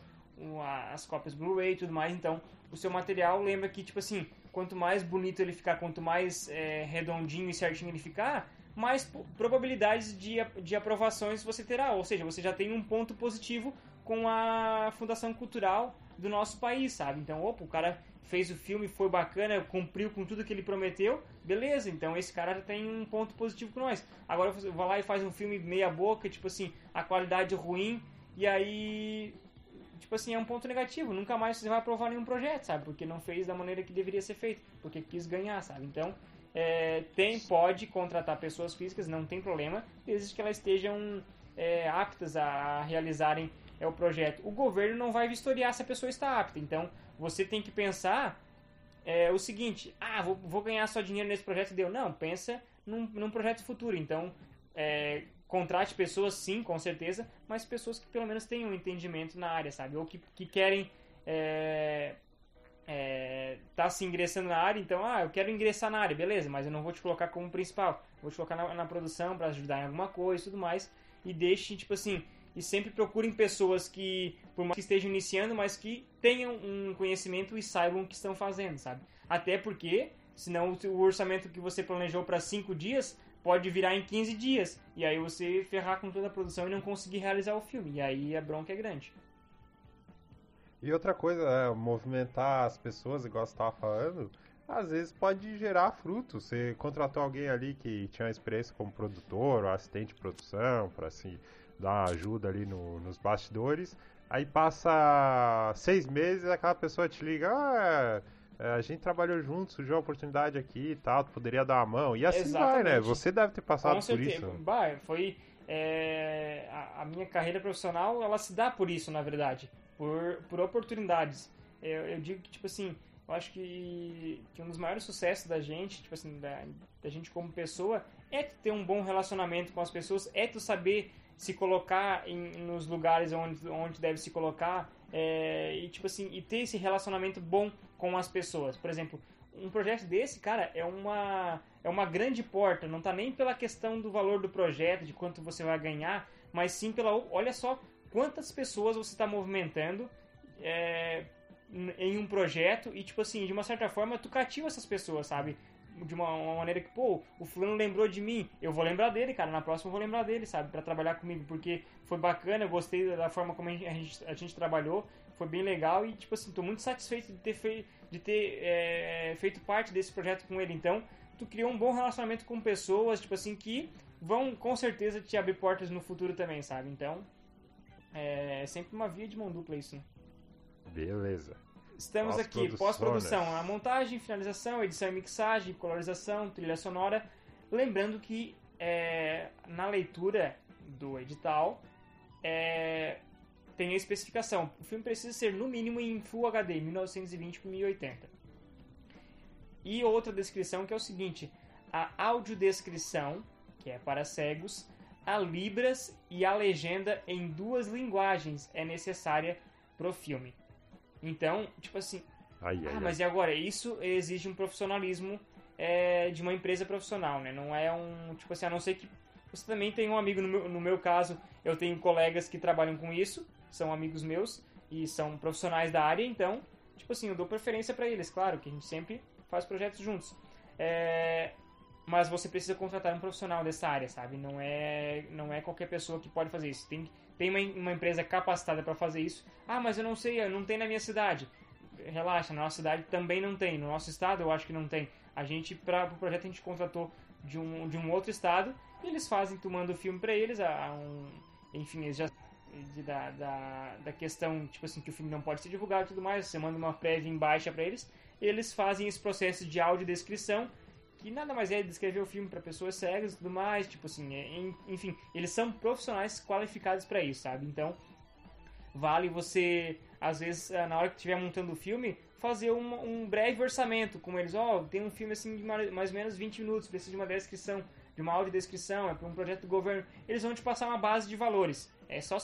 as cópias Blu-ray e tudo mais, então o seu material lembra que, tipo assim, quanto mais bonito ele ficar, quanto mais é, redondinho e certinho ele ficar, mais probabilidades de, de aprovações você terá, ou seja, você já tem um ponto positivo com a Fundação Cultural do nosso país, sabe? Então, opa, o cara fez o filme, foi bacana, cumpriu com tudo que ele prometeu, beleza, então esse cara tem um ponto positivo com nós. Agora vou lá e faz um filme meia boca, tipo assim, a qualidade ruim, e aí, tipo assim, é um ponto negativo, nunca mais você vai aprovar nenhum projeto, sabe? Porque não fez da maneira que deveria ser feito, porque quis ganhar, sabe? Então, é, tem, pode contratar pessoas físicas, não tem problema, desde que elas estejam é, aptas a realizarem é, o projeto. O governo não vai vistoriar se a pessoa está apta, então você tem que pensar é, o seguinte: ah, vou, vou ganhar só dinheiro nesse projeto deu. Não, pensa num, num projeto futuro. Então, é, contrate pessoas, sim, com certeza, mas pessoas que pelo menos tenham um entendimento na área, sabe? Ou que, que querem é, é, tá se ingressando na área, então, ah, eu quero ingressar na área, beleza, mas eu não vou te colocar como principal, vou te colocar na, na produção para ajudar em alguma coisa e tudo mais, e deixe, tipo assim, e sempre procurem pessoas que, por mais que estejam iniciando, mas que tenham um conhecimento e saibam o que estão fazendo, sabe? Até porque, senão o orçamento que você planejou para 5 dias pode virar em 15 dias, e aí você ferrar com toda a produção e não conseguir realizar o filme, e aí a bronca é grande. E outra coisa, é, movimentar as pessoas, igual você estava falando, às vezes pode gerar frutos. Você contratou alguém ali que tinha experiência como produtor ou assistente de produção, para assim dar ajuda ali no, nos bastidores. Aí passa seis meses aquela pessoa te liga, ah, a gente trabalhou junto, surgiu a oportunidade aqui e tal, tu poderia dar a mão. E assim Exatamente. vai, né? Você deve ter passado Com por isso. Bah, foi. É, a, a, minha carreira profissional, ela se dá por isso, na verdade. Por, por oportunidades. Eu, eu digo que, tipo assim, eu acho que, que um dos maiores sucessos da gente, tipo assim, da, da gente como pessoa, é ter um bom relacionamento com as pessoas, é tu saber se colocar em, nos lugares onde, onde deve se colocar é, e tipo assim e ter esse relacionamento bom com as pessoas. Por exemplo um projeto desse cara é uma é uma grande porta. Não tá nem pela questão do valor do projeto de quanto você vai ganhar mas sim pela olha só quantas pessoas você está movimentando é, em um projeto e tipo assim de uma certa forma tu cativa essas pessoas sabe de uma, uma, maneira que, pô, o fulano lembrou de mim, eu vou lembrar dele, cara, na próxima eu vou lembrar dele, sabe, para trabalhar comigo, porque foi bacana, eu gostei da forma como a gente, a gente trabalhou, foi bem legal e, tipo assim, tô muito satisfeito de ter, fei de ter é, feito parte desse projeto com ele, então, tu criou um bom relacionamento com pessoas, tipo assim, que vão com certeza te abrir portas no futuro também, sabe, então, é sempre uma via de mão dupla isso, né? Beleza. Estamos aqui, pós-produção, a montagem, finalização, edição e mixagem, colorização, trilha sonora. Lembrando que é, na leitura do edital é, tem a especificação. O filme precisa ser no mínimo em Full HD, 1920 por 1080. E outra descrição que é o seguinte: a audiodescrição, que é para cegos, a libras e a legenda em duas linguagens é necessária para o filme. Então, tipo assim. Ai, ai, ah, mas e agora? Isso exige um profissionalismo é, de uma empresa profissional, né? Não é um. Tipo assim, a não ser que. Você também tem um amigo, no meu, no meu caso, eu tenho colegas que trabalham com isso, são amigos meus e são profissionais da área, então, tipo assim, eu dou preferência para eles, claro, que a gente sempre faz projetos juntos. É, mas você precisa contratar um profissional dessa área, sabe? Não é, não é qualquer pessoa que pode fazer isso. Tem, tem uma, uma empresa capacitada para fazer isso. Ah, mas eu não sei, não tem na minha cidade. Relaxa, na nossa cidade também não tem. No nosso estado eu acho que não tem. A gente, para o pro projeto, a gente contratou de um, de um outro estado e eles fazem, tu manda o filme para eles, a, a um, enfim, eles já de, da, da, da questão, tipo assim, que o filme não pode ser divulgado e tudo mais, você manda uma prévia em baixa para eles, eles fazem esse processo de audiodescrição que nada mais é descrever o filme para pessoas cegas e tudo mais, tipo assim, é, enfim, eles são profissionais qualificados para isso, sabe? Então, vale você, às vezes, eh, na hora que estiver montando o filme, fazer um, um breve orçamento, como eles, ó, oh, tem um filme assim de mais ou menos 20 minutos, precisa de uma descrição, de uma audiodescrição, é para um projeto do governo, eles vão te passar uma base de valores. É só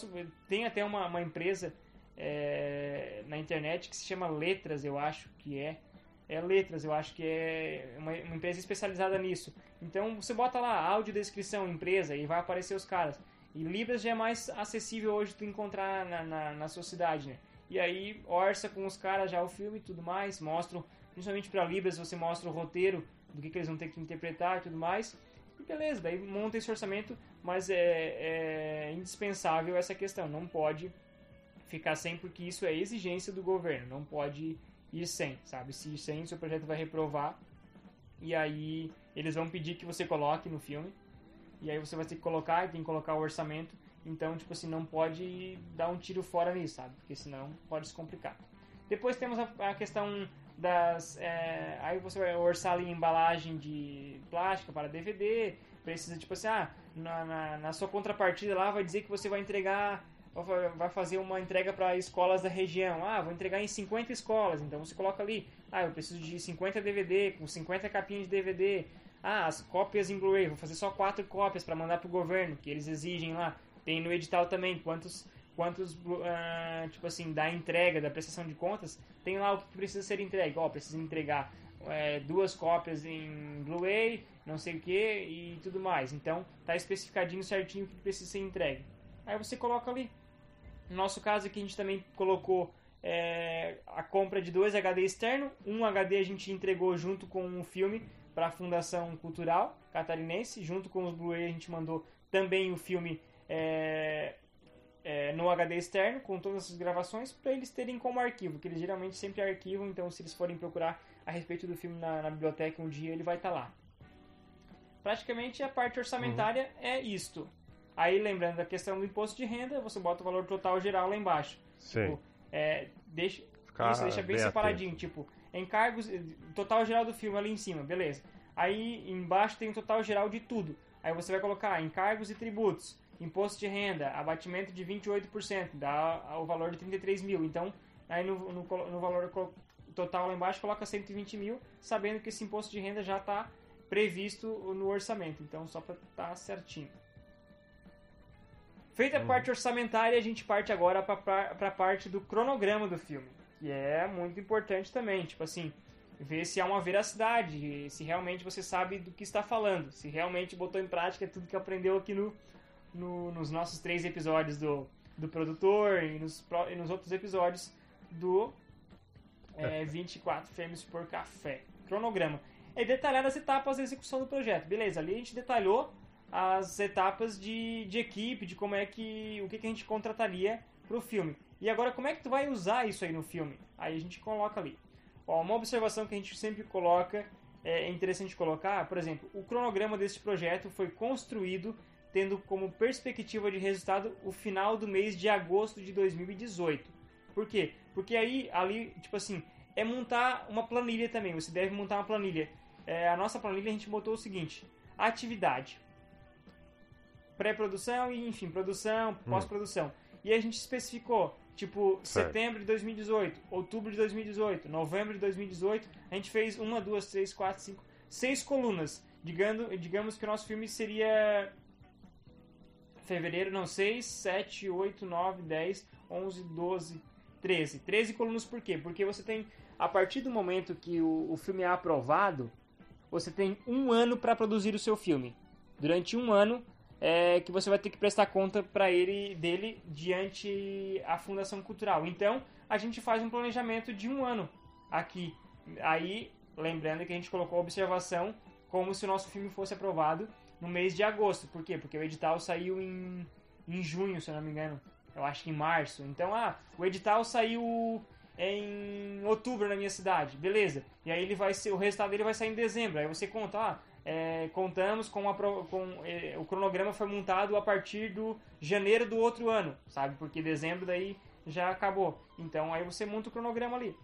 tem até uma, uma empresa é, na internet que se chama Letras, eu acho que é, é letras, eu acho que é uma, uma, empresa especializada nisso. Então você bota lá audiodescrição, empresa, e vai aparecer os caras. E Libras já é mais acessível hoje tu encontrar na, na, na sua cidade, né? E aí orça com os caras já o filme e tudo mais, mostram, principalmente para Libras, você mostra o roteiro do que, que, eles vão ter que interpretar e tudo mais. E beleza, daí monta esse orçamento, mas é, é indispensável essa questão, não pode ficar sem porque isso é exigência do governo, não pode ir sem, sabe? Se sem, seu projeto vai reprovar. E aí eles vão pedir que você coloque no filme. E aí você vai ter que colocar, tem que colocar o orçamento. Então, tipo assim, não pode dar um tiro fora nisso, sabe? Porque senão pode se complicar. Depois temos a, a questão das. É, aí você vai orçar ali embalagem de plástica para DVD. Precisa, tipo assim, ah, na, na, na sua contrapartida lá vai dizer que você vai entregar vai fazer uma entrega para escolas da região. Ah, vou entregar em 50 escolas. Então você coloca ali, ah, eu preciso de 50 DVD, com 50 capinhas de DVD. Ah, as cópias em Blu-ray, vou fazer só quatro cópias para mandar pro governo, que eles exigem lá. Tem no edital também quantos quantos uh, tipo assim, da entrega, da prestação de contas, tem lá o que precisa ser entregue. Ó, oh, precisa entregar é, duas cópias em Blu-ray, não sei o que e tudo mais. Então tá especificadinho certinho o que precisa ser entregue. Aí você coloca ali, no nosso caso aqui a gente também colocou é, a compra de dois HD externo. Um HD a gente entregou junto com um filme para a Fundação Cultural Catarinense. Junto com os Blu-ray a gente mandou também o filme é, é, no HD externo, com todas essas gravações, para eles terem como arquivo, que eles geralmente sempre arquivam, então se eles forem procurar a respeito do filme na, na biblioteca um dia, ele vai estar tá lá. Praticamente a parte orçamentária uhum. é isto. Aí, lembrando da questão do imposto de renda, você bota o valor total geral lá embaixo. Sim. Tipo, é, deixa, isso deixa bem, bem separadinho. Atento. Tipo, encargos, total geral do filme ali em cima, beleza. Aí embaixo tem o total geral de tudo. Aí você vai colocar encargos e tributos, imposto de renda, abatimento de 28%, dá o valor de 33 mil. Então, aí no, no, no valor total lá embaixo coloca 120 mil, sabendo que esse imposto de renda já está previsto no orçamento. Então, só para estar tá certinho. Feita a uhum. parte orçamentária, a gente parte agora para a parte do cronograma do filme, que é muito importante também. Tipo assim, ver se há uma veracidade, se realmente você sabe do que está falando, se realmente botou em prática tudo que aprendeu aqui no, no nos nossos três episódios do, do produtor e nos, e nos outros episódios do é, 24 frames por café. Cronograma. é detalhar as etapas da execução do projeto. Beleza, ali a gente detalhou as etapas de, de equipe, de como é que. o que, que a gente contrataria pro filme. E agora como é que tu vai usar isso aí no filme? Aí a gente coloca ali. Ó, uma observação que a gente sempre coloca, é interessante colocar, por exemplo, o cronograma desse projeto foi construído tendo como perspectiva de resultado o final do mês de agosto de 2018. Por quê? Porque aí, ali, tipo assim, é montar uma planilha também. Você deve montar uma planilha. É, a nossa planilha a gente botou o seguinte: atividade, pré-produção e, enfim, produção, Hum. pós-produção. E a gente especificou, tipo, Certo. setembro de 2018, outubro de 2018, novembro de 2018. A gente fez uma, duas, três, quatro, cinco, seis colunas. Digando, digamos que o nosso filme seria fevereiro, não, 6, 7, 8, 9, 10, 11, 12, 13. 13 colunas por quê? Porque você tem, a partir do momento que o, o filme é aprovado, você tem um ano para produzir o seu filme. Durante um ano é que você vai ter que prestar conta para ele dele diante a Fundação Cultural. Então, a gente faz um planejamento de um ano aqui. Aí, lembrando que a gente colocou a observação como se o nosso filme fosse aprovado no mês de agosto. Por quê? Porque o edital saiu em, em junho, se eu não me engano. Eu acho que em março. Então, ah, o edital saiu em outubro na minha cidade. Beleza. E aí ele vai ser, o resultado dele vai sair em dezembro. Aí você conta, ah, é, contamos com, a, com é, o cronograma foi montado a partir do janeiro do outro ano, sabe? Porque dezembro daí já acabou. Então aí você monta o cronograma ali.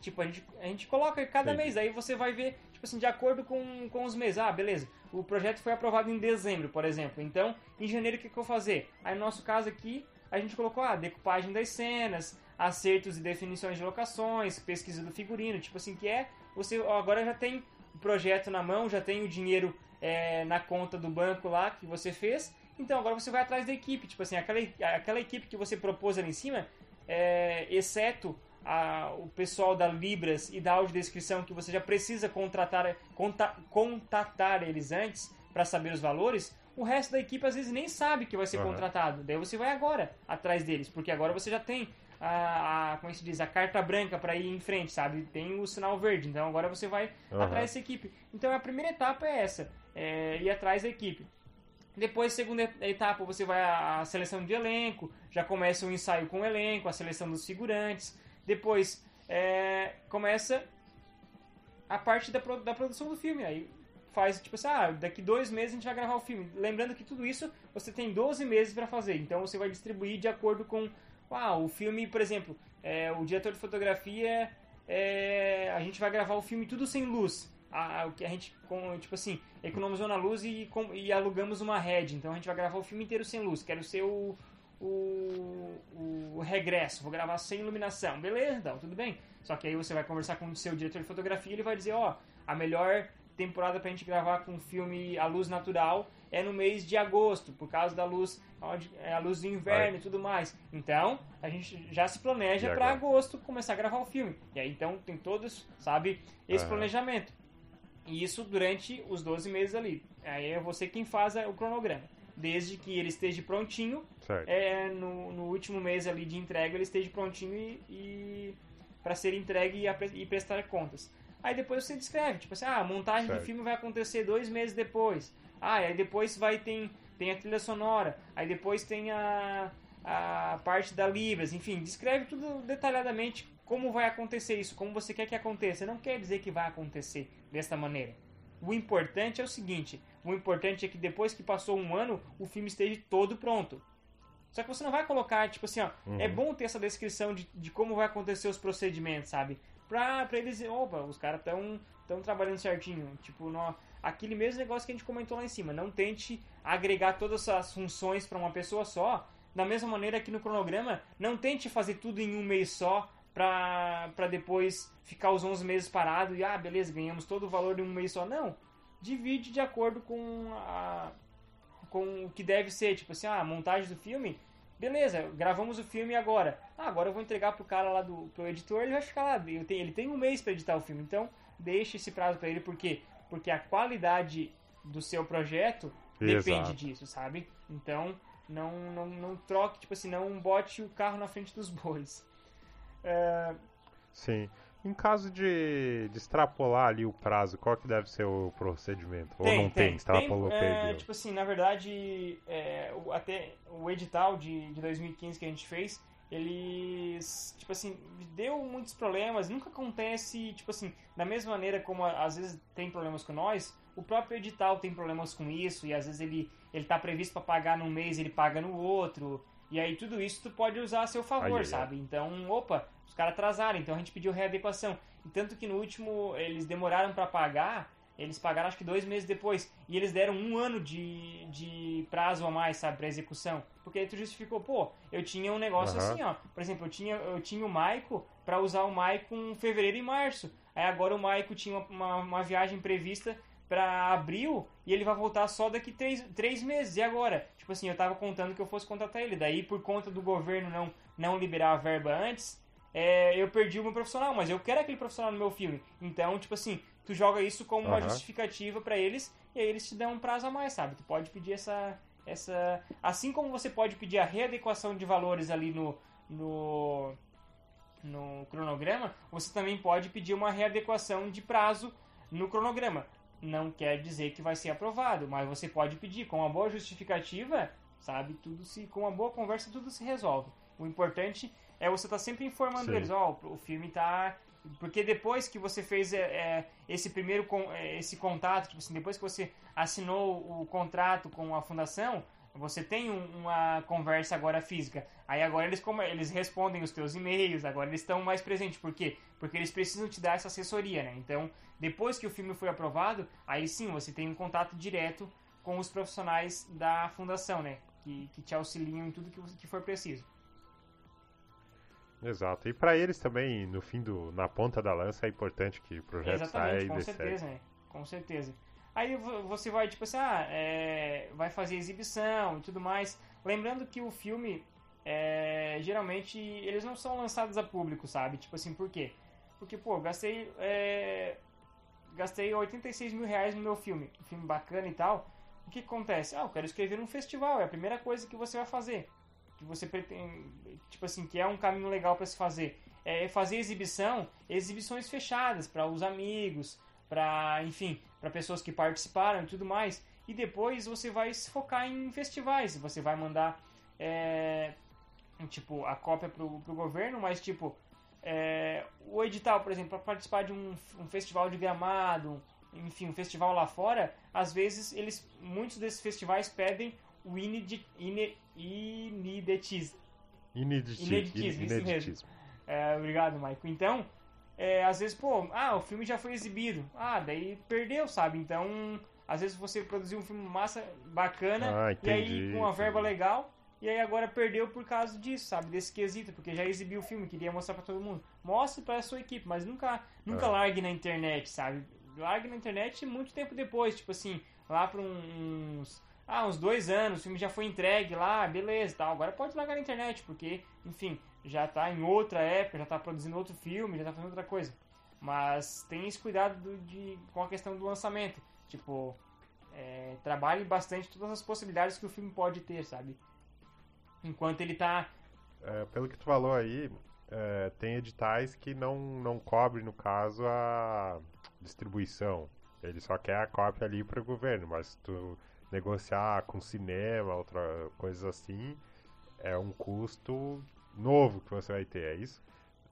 Tipo, a gente, a gente coloca cada Entendi. mês, aí você vai ver, tipo assim, de acordo com, com os meses. Ah, beleza, o projeto foi aprovado em dezembro, por exemplo. Então, em janeiro, o que, que eu vou fazer? Aí, no nosso caso aqui, a gente colocou a decupagem das cenas, acertos e definições de locações, pesquisa do figurino, tipo assim, que é, você agora já tem o projeto na mão, já tem o dinheiro é, na conta do banco lá que você fez, então agora você vai atrás da equipe, tipo assim, aquela, aquela equipe que você propôs ali em cima, é, exceto a- o pessoal da Libras e da audiodescrição que você já precisa contratar, conta, contatar eles antes para saber os valores, o resto da equipe às vezes nem sabe que vai ser Aham. contratado. Daí você vai agora atrás deles, porque agora você já tem a, a como é se diz, a carta branca para ir em frente, sabe? Tem o sinal verde, então agora você vai Aham. atrás dessa equipe. Então a primeira etapa é essa, é ir atrás da equipe. Depois, segunda etapa, você vai à seleção de elenco, já começa o ensaio com o elenco, a seleção dos figurantes. Depois é, começa a parte da, da produção do filme. Aí faz tipo assim, ah, daqui dois meses a gente vai gravar o filme. Lembrando que tudo isso você tem 12 meses para fazer. Então você vai distribuir de acordo com. Ah, o filme, por exemplo, é, o diretor de fotografia, é, a gente vai gravar o filme tudo sem luz. A, a- o que a gente, com, tipo assim, economizou na luz e, com- e alugamos uma rede. Então a gente vai gravar o filme inteiro sem luz. Quero ser o, o, o regresso, vou gravar sem iluminação. Beleza, então, tudo bem. Só que aí você vai conversar com o seu diretor de fotografia e ele vai dizer, ó, a melhor temporada pra gente gravar com filme à luz natural é no mês de agosto, por causa da luz, é a luz do inverno e tudo mais. Então, a gente já se planeja agora? agosto começar a gravar o filme. E aí então tem todos, sabe, esse Aham. planejamento. E isso durante os 12 meses ali. Aí é você quem faz o cronograma. Desde que ele esteja prontinho, é, no, no último mês ali de entrega ele esteja prontinho e, e para ser entregue e, e prestar contas. Aí depois você descreve, tipo assim, ah, a montagem Certo. do filme vai acontecer dois meses depois. Ah, aí depois vai tem, tem a trilha sonora, aí depois tem a, a parte da Libras, enfim, descreve tudo detalhadamente como vai acontecer isso, como você quer que aconteça. Não quer dizer que vai acontecer desta maneira. O importante é o seguinte: o importante é que depois que passou um ano, o filme esteja todo pronto. Só que você não vai colocar, tipo assim, ó, Uhum. é bom ter essa descrição de, de como vai acontecer os procedimentos, sabe? Pra, pra eles, opa, os caras estão tão trabalhando certinho. Tipo, no, aquele mesmo negócio que a gente comentou lá em cima. Não tente agregar todas as funções para uma pessoa só. Da mesma maneira que no cronograma, não tente fazer tudo em um mês só pra depois ficar os 11 meses parado e, ah, beleza, ganhamos todo o valor de um mês só. Não. Divide de acordo com a, com o que deve ser. Tipo assim, ah, a montagem do filme, beleza, gravamos o filme agora. Ah, agora eu vou entregar pro cara lá do pro editor, ele vai ficar lá. Tem, ele tem um mês para editar o filme, então deixe esse prazo para ele, por quê? Porque a qualidade do seu projeto depende Exato. disso, sabe? Então, não, não, não troque, tipo assim, não bote o carro na frente dos bois. É, Sim. Em caso de, de extrapolar ali o prazo, qual que deve ser o procedimento? Ou Tem, não tem? tem. Extrapolou, Tem, é, tipo assim, na verdade, é, o- até o edital de, de 2015 que a gente fez, eles, tipo assim, deu muitos problemas, nunca acontece, tipo assim, da mesma maneira como às vezes tem problemas com nós, o próprio edital tem problemas com isso, e às vezes ele, ele tá previsto para pagar num mês, ele paga no outro, e aí tudo isso tu pode usar a seu favor, ai, ai. sabe? Então, opa, os caras atrasaram, então a gente pediu readequação. E tanto que no último eles demoraram para pagar, eles pagaram acho que dois meses depois. E eles deram um ano de, de prazo a mais, sabe, pra execução. Porque aí tu justificou, pô, eu tinha um negócio Aham. assim, ó. Por exemplo, eu tinha, eu tinha o Maico pra usar o Maico em fevereiro e março. Aí agora o Maico tinha uma, uma, uma viagem prevista pra abril e ele vai voltar só daqui três, três meses. E agora? Tipo assim, eu tava contando que eu fosse contratar ele. Daí, por conta do governo não, não liberar a verba antes, é, eu perdi o meu profissional, mas eu quero aquele profissional no meu filme. Então, tipo assim, tu joga isso como uma Aham. justificativa pra eles e aí eles te dão um prazo a mais, sabe? Tu pode pedir essa essa assim como você pode pedir a readequação de valores ali no no no cronograma, você também pode pedir uma readequação de prazo no cronograma. Não quer dizer que vai ser aprovado, mas você pode pedir com uma boa justificativa, sabe? Tudo se com uma boa conversa tudo se resolve. O importante é você estar sempre informando Sim. eles, ó, o filme tá porque depois que você fez é, é, esse primeiro é, esse contato, tipo assim, depois que você assinou o contrato com a fundação, você tem um- uma conversa agora física. Aí agora eles, eles respondem os teus e-mails, agora eles estão mais presentes. Por quê? Porque eles precisam te dar essa assessoria, né? Então, depois que o filme foi aprovado, aí sim você tem um contato direto com os profissionais da fundação, né? Que, que te auxiliam em tudo que, que for preciso. Exato. E pra eles também, no fim do. na ponta da lança, é importante que o projeto saia Exatamente, e com dê certeza, né? Com certeza. Aí vo- você vai, tipo assim, ah, é, vai fazer exibição e tudo mais. Lembrando que o filme, é, geralmente, eles não são lançados a público, sabe? Tipo assim, por quê? Porque, pô, gastei, é, gastei 86 mil reais no meu filme. Um filme bacana e tal. O que acontece? Ah, eu quero escrever num festival. É a primeira coisa que você vai fazer. Que você pretende, tipo assim, que é um caminho legal para se fazer. É fazer exibição, exibições fechadas para os amigos, para, enfim, para pessoas que participaram e tudo mais. E depois você vai se focar em festivais. Você vai mandar, é, tipo, a cópia pro, pro governo, mas, tipo, é, o edital, por exemplo, para participar de um, um festival de gramado, enfim, um festival lá fora, às vezes eles, muitos desses festivais pedem o. Ineditismo. Ineditismo, isso mesmo. É, obrigado, Maico. Então, é, às vezes, pô, ah, o filme já foi exibido. Ah, daí perdeu, sabe? Então, às vezes você produziu um filme massa, bacana, Ah, e aí entendi, com uma verba entendi. legal, e aí agora perdeu por causa disso, sabe? Desse quesito, porque já exibiu o filme, queria mostrar pra todo mundo. Mostre pra sua equipe, mas nunca, nunca É. largue na internet, sabe? Largue na internet muito tempo depois, tipo assim, lá pra um- uns. Ah, uns dois anos, o filme já foi entregue lá, beleza, tal. Agora pode largar na internet, porque, enfim, já tá em outra época, já tá produzindo outro filme, já tá fazendo outra coisa. Mas tem esse cuidado do- de, com a questão do lançamento. Tipo, é, trabalhe bastante todas as possibilidades que o filme pode ter, sabe? Enquanto ele tá. É, pelo que tu falou aí, é, tem editais que não, não cobrem, no caso, a distribuição. Ele só quer a cópia ali para o governo, mas tu negociar com cinema, outra coisas assim, é um custo novo que você vai ter, é isso?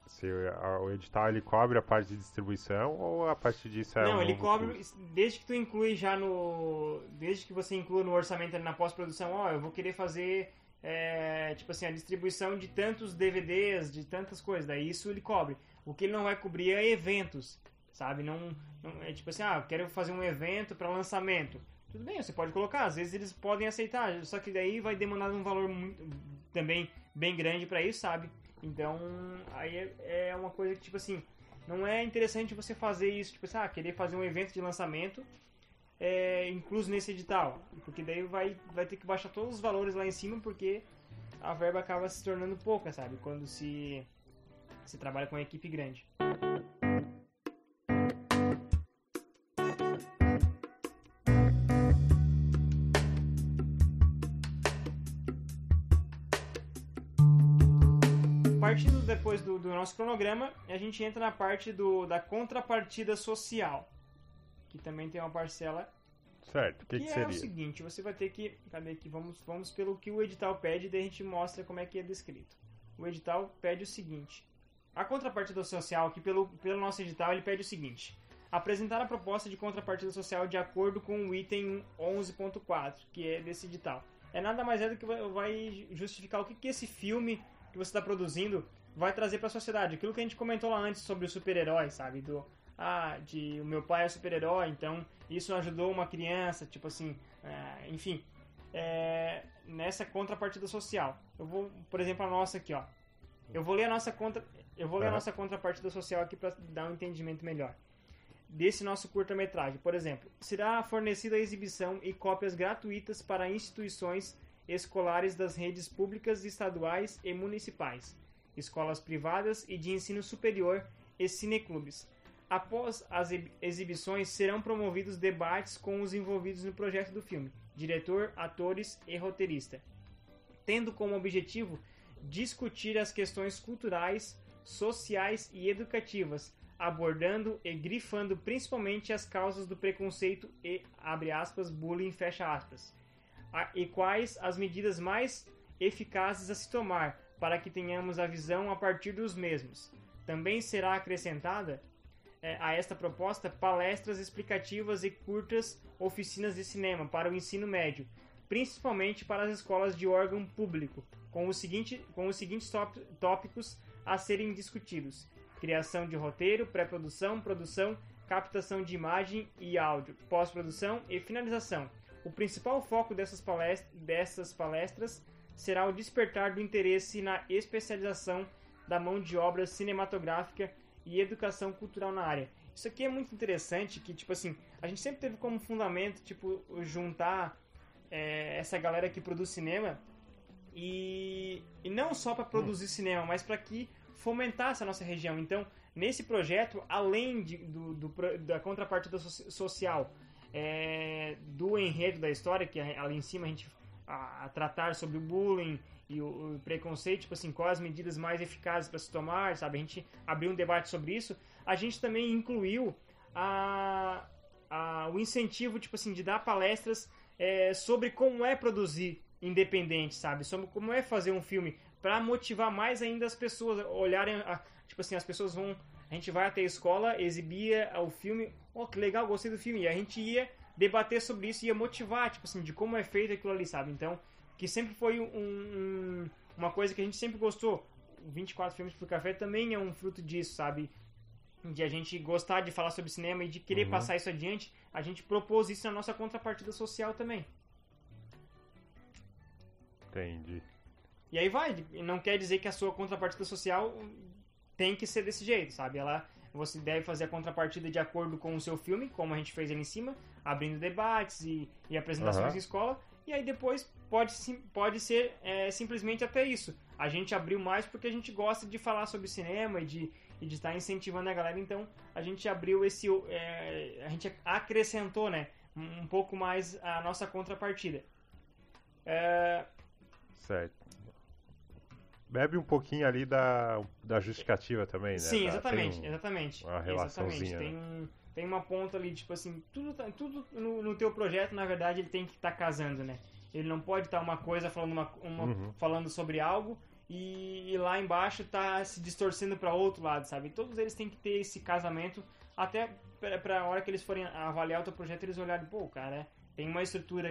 Se o edital ele cobre a parte de distribuição ou a partir disso é não, um ele cobre. custo? Desde que tu inclui já no. Desde que você inclua no orçamento na pós-produção, ó, eu vou querer fazer. é, tipo assim, a distribuição de tantos DVDs, de tantas coisas. Daí isso ele cobre. O que ele não vai cobrir é eventos, sabe? Não, não é tipo assim, ah, eu quero fazer um evento para lançamento. Tudo bem, você pode colocar, às vezes eles podem aceitar, só que daí vai demandar um valor muito, também bem grande para isso, sabe? Então, aí é, é uma coisa que, tipo assim, não é interessante você fazer isso, tipo assim, ah, querer fazer um evento de lançamento é, incluso nesse edital, porque daí vai, vai ter que baixar todos os valores lá em cima, porque a verba acaba se tornando pouca, sabe? Quando se, se trabalha com uma equipe grande. Do, do nosso cronograma, a gente entra na parte do, da contrapartida social, que também tem uma parcela Certo, o que, que que é seria? o seguinte, você vai ter que. Cadê aqui? Vamos, vamos pelo que o edital pede, daí a gente mostra como é que é descrito. O edital pede o seguinte. A contrapartida social, que pelo, pelo nosso edital, ele pede o seguinte. Apresentar a proposta de contrapartida social de acordo com o item 11.4, que é desse edital. É nada mais é do que vai justificar o que, que esse filme que você está produzindo vai trazer para a sociedade. Aquilo que a gente comentou lá antes sobre os super-heróis, sabe? Do, ah, de o meu pai é super-herói, então isso ajudou uma criança, tipo assim, é, enfim, é, nessa contrapartida social. Eu vou, por exemplo, a nossa aqui, ó. Eu vou ler a nossa contra, eu vou ler a nossa contrapartida social aqui para dar um entendimento melhor. Desse nosso curta-metragem, por exemplo, será fornecida a exibição e cópias gratuitas para instituições escolares das redes públicas, estaduais e municipais, escolas privadas e de ensino superior e cineclubes. Após as ex- exibições, serão promovidos debates com os envolvidos no projeto do filme, diretor, atores e roteirista, tendo como objetivo discutir as questões culturais, sociais e educativas, abordando e grifando principalmente as causas do preconceito e, abre aspas, bullying, fecha aspas, e quais as medidas mais eficazes a se tomar para que tenhamos a visão a partir dos mesmos. Também será acrescentada eh, a esta proposta palestras explicativas e curtas oficinas de cinema para o ensino médio, principalmente para as escolas de órgão público, com, o seguinte, com os seguintes tópicos a serem discutidos: criação de roteiro, pré-produção, produção, captação de imagem e áudio, pós-produção e finalização. O principal foco dessas palestras, dessas palestras será o despertar do interesse na especialização da mão de obra cinematográfica e educação cultural na área. Isso aqui é muito interessante, que tipo assim, a gente sempre teve como fundamento tipo juntar é, essa galera que produz cinema e, e não só para produzir cinema, mas para que fomentasse a nossa região. Então, nesse projeto, além de- do, do da contrapartida so- social, é, do enredo da história, que é ali em cima a gente a, a tratar sobre o bullying e o, o preconceito, tipo assim, quais as medidas mais eficazes para se tomar, sabe? A gente abriu um debate sobre isso. A gente também incluiu a, a- o incentivo, tipo assim, de dar palestras é, sobre como é produzir independente, sabe? Sobre como é fazer um filme para motivar mais ainda as pessoas olharem, a- tipo assim, as pessoas vão, a gente vai até a escola, exibia o filme, oh, que legal, gostei do filme, e a gente ia debater sobre isso, ia motivar, tipo assim, de como é feito aquilo ali, sabe? Então, que sempre foi um, um- uma coisa que a gente sempre gostou. O 24 filmes por café também é um fruto disso, sabe? De a gente gostar de falar sobre cinema e de querer Uhum. passar isso adiante, a gente propôs isso na nossa contrapartida social também. Entendi. E aí vai, e não quer dizer que a sua contrapartida social tem que ser desse jeito, sabe? Ela, você deve fazer a contrapartida de acordo com o seu filme, como a gente fez ali em cima, abrindo debates e, e apresentações Aham. em escola. E aí depois pode, pode ser é, simplesmente até isso. A gente abriu mais porque a gente gosta de falar sobre cinema e de e de estar incentivando a galera. Então a gente abriu esse, é, a gente acrescentou, né, um pouco mais a nossa contrapartida. É, Certo. Bebe um pouquinho ali da, da justificativa também, né? Sim, exatamente, um- exatamente. uma exatamente. relaçãozinha, Tem, um, tem uma ponta ali, tipo assim, tudo, tá- tudo no, no teu projeto, na verdade, ele tem que estar casando, né? Ele não pode estar uma coisa falando, uma, uma- Uhum. falando sobre algo e, e lá embaixo tá se distorcendo para outro lado, sabe? Todos eles têm que ter esse casamento até pra, pra hora que eles forem avaliar o teu projeto, eles olharem, pô, cara, tem uma estrutura,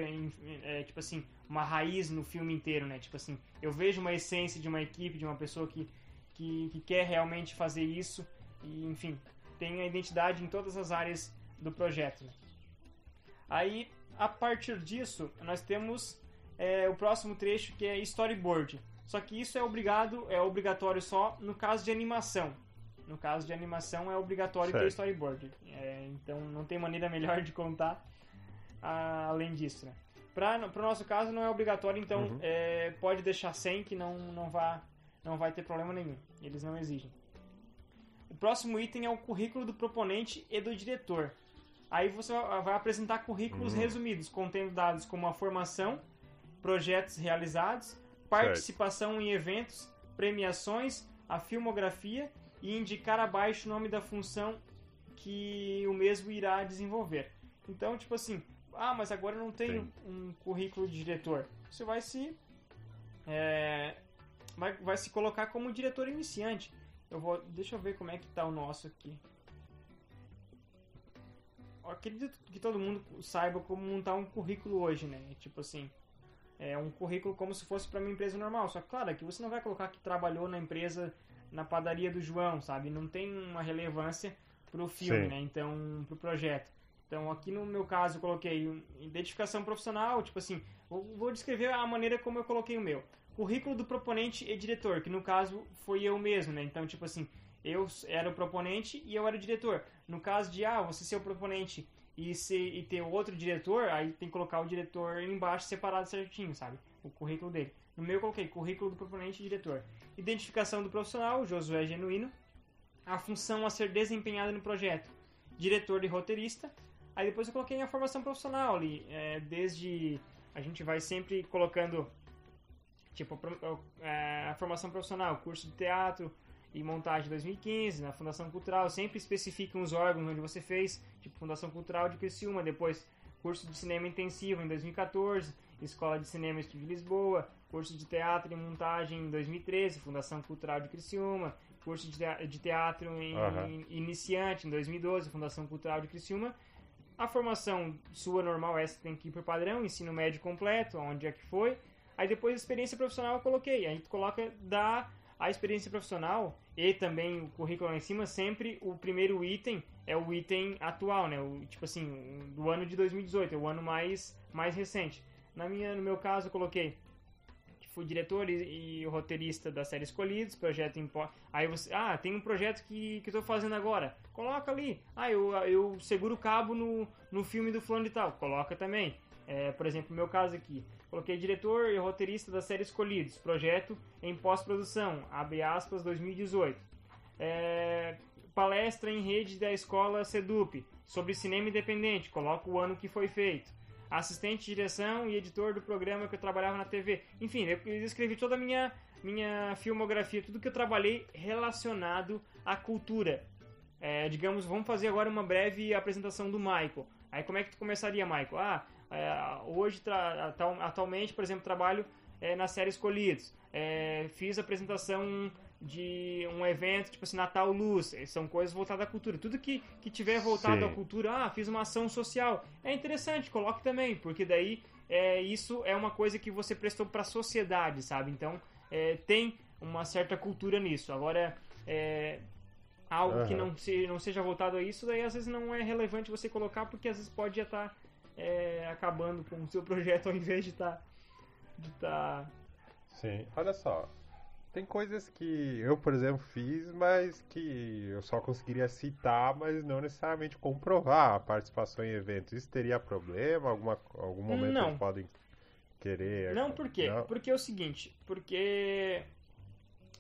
é, tipo assim, uma raiz no filme inteiro, né? Tipo assim, eu vejo uma essência de uma equipe, de uma pessoa que, que, que quer realmente fazer isso e, enfim, tem a identidade em todas as áreas do projeto. né? Aí, a partir disso, nós temos é, o próximo trecho que é storyboard. Só que isso é obrigado, é obrigatório só no caso de animação. No caso de animação é obrigatório ter Certo. storyboard. É, então não tem maneira *laughs* melhor de contar ah, além disso. Né? Para o nosso caso não é obrigatório, então Uhum. é, pode deixar sem que não, não, vá, não vai ter problema nenhum. Eles não exigem. O próximo item é o currículo do proponente e do diretor. Aí você vai apresentar currículos Hum. resumidos, contendo dados como a formação, projetos realizados, participação em eventos, premiações, a filmografia e indicar abaixo o nome da função que o mesmo irá desenvolver. Então, tipo assim, ah, mas agora eu não tenho Sim. um currículo de diretor. Você vai se é, vai, vai se colocar como diretor iniciante. Eu vou, deixa eu ver como é que tá o nosso aqui. Eu acredito que todo mundo saiba como montar um currículo hoje, né? Tipo assim, é um currículo como se fosse para uma empresa normal. Só que, claro, aqui você não vai colocar que trabalhou na empresa na padaria do João, sabe? Não tem uma relevância pro filme, Sim. né? Então, pro projeto. Então, aqui no meu caso, eu coloquei identificação profissional, tipo assim, vou descrever a maneira como eu coloquei o meu. Currículo do proponente e diretor, que no caso foi eu mesmo, né? Então, tipo assim, eu era o proponente e eu era o diretor. No caso de, ah, você ser o proponente e, ser, e ter outro diretor, aí tem que colocar o diretor embaixo separado certinho, sabe? O currículo dele. No meu eu coloquei currículo do proponente e diretor. Identificação do profissional, Josué Genuíno. A função a ser desempenhada no projeto, diretor e roteirista. Aí depois eu coloquei a formação profissional ali, é, desde a gente vai sempre colocando tipo é, a formação profissional, curso de teatro e montagem 2015, na Fundação Cultural, sempre especificam os órgãos onde você fez, tipo Fundação Cultural de Criciúma, depois curso de cinema intensivo em 2014, Escola de Cinema Estúdio de Lisboa, curso de teatro e montagem em 2013, Fundação Cultural de Criciúma, curso de tea- de teatro em, em- iniciante em 2012, Fundação Cultural de Criciúma. A formação sua normal, essa tem que ir por padrão, ensino médio completo, onde é que foi. Aí depois experiência profissional eu coloquei. Aí tu coloca da a experiência profissional e também o currículo lá em cima, sempre o primeiro item é o item atual, né? O, tipo assim, do ano de 2018, é o ano mais, mais recente. Na minha, no meu caso, eu coloquei que fui diretor e, e roteirista da série Escolhidos, projeto em Aí você, ah, tem um projeto que, que eu tô fazendo agora. Coloca ali. Ah, eu, eu seguro o cabo no, no filme do fulano e tal. Coloca também. É, por exemplo, no meu caso aqui, coloquei diretor e roteirista da série Escolhidos, projeto em pós-produção, abre aspas, 2018. É, palestra em rede da escola Sedup sobre cinema independente, coloca o ano que foi feito. Assistente de direção e editor do programa que eu trabalhava na TV. Enfim, eu escrevi toda a minha, minha filmografia, tudo que eu trabalhei relacionado à cultura. É, digamos, vamos fazer agora uma breve apresentação do Michael. Aí como é que tu começaria, Michael? Ah, é, hoje, atual- atualmente, por exemplo, trabalho é, na série Escolhidos. É, fiz apresentação de um evento, tipo assim, Natal Luz. É, São coisas voltadas à cultura. Tudo que, que tiver voltado Sim. à cultura, ah, fiz uma ação social. É interessante, coloque também, porque daí é, isso é uma coisa que você prestou para a sociedade, sabe? Então, é, tem uma certa cultura nisso. Agora, é, algo que Aham. não, se, não seja voltado a isso, daí às vezes não é relevante você colocar, porque às vezes pode já estar é, acabando com o seu projeto *laughs* ao invés de estar. de tá Sim, olha só. Tem coisas que eu, por exemplo, fiz, mas que eu só conseguiria citar, mas não necessariamente comprovar a participação em eventos. Isso teria problema? Alguma, algum momento Não. eles podem querer. Não, por quê? Não? Porque é o seguinte, porque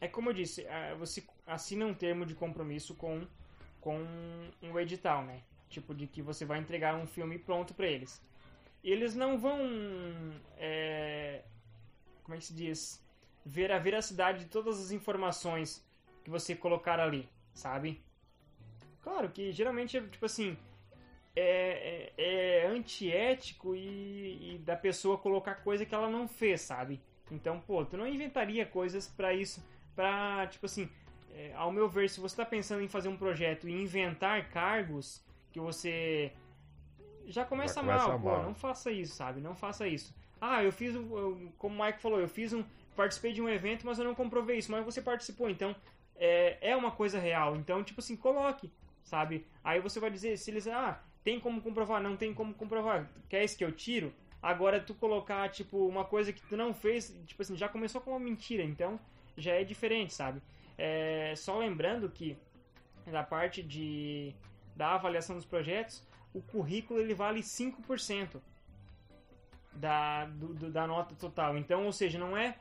é como eu disse, você assina um termo de compromisso com, com um edital, né? Tipo, de que você vai entregar um filme pronto pra eles. Eles não vão, é, como é que se diz, ver a veracidade de todas as informações que você colocar ali, sabe? Claro que geralmente, tipo assim, é, é, é antiético e, e da pessoa colocar coisa que ela não fez, sabe? Então, pô, tu não inventaria coisas pra isso, pra, tipo assim, é, ao meu ver, se você tá pensando em fazer um projeto e inventar cargos que você já começa, Já começa mal, pô, mal. não faça isso, sabe? Não faça isso. Ah, eu fiz, um- eu- como o Mike falou, eu fiz um, participei de um evento, mas eu não comprovei isso, mas você participou, então é, é uma coisa real. Então, tipo assim, coloque, sabe? Aí você vai dizer, se eles, ah, tem como comprovar, não tem como comprovar, quer isso que eu tiro? Agora tu colocar, tipo, uma coisa que tu não fez, tipo assim, já começou com uma mentira, então já é diferente, sabe? É, só lembrando que da parte de da avaliação dos projetos, o currículo ele vale 5% da, do, do- da nota total. Então, ou seja, não é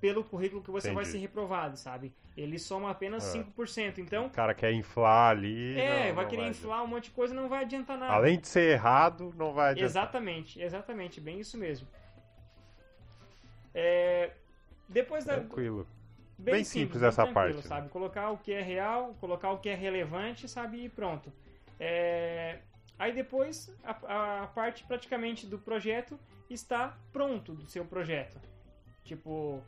pelo currículo que você vai Entendi. ser reprovado, sabe? Ele soma apenas Ah. 5%. Então, O cara quer inflar ali. é, não- vai não querer adiantar. inflar um monte de coisa não vai adiantar nada. Além de ser errado, não vai adiantar. Exatamente, exatamente, bem isso mesmo. É, depois da, Tranquilo. bem, Bem simples, simples essa parte, né? sabe? Colocar o que é real, colocar o que é relevante, sabe? E pronto. É, Aí depois a, a parte praticamente do projeto está pronto do seu projeto. Tipo,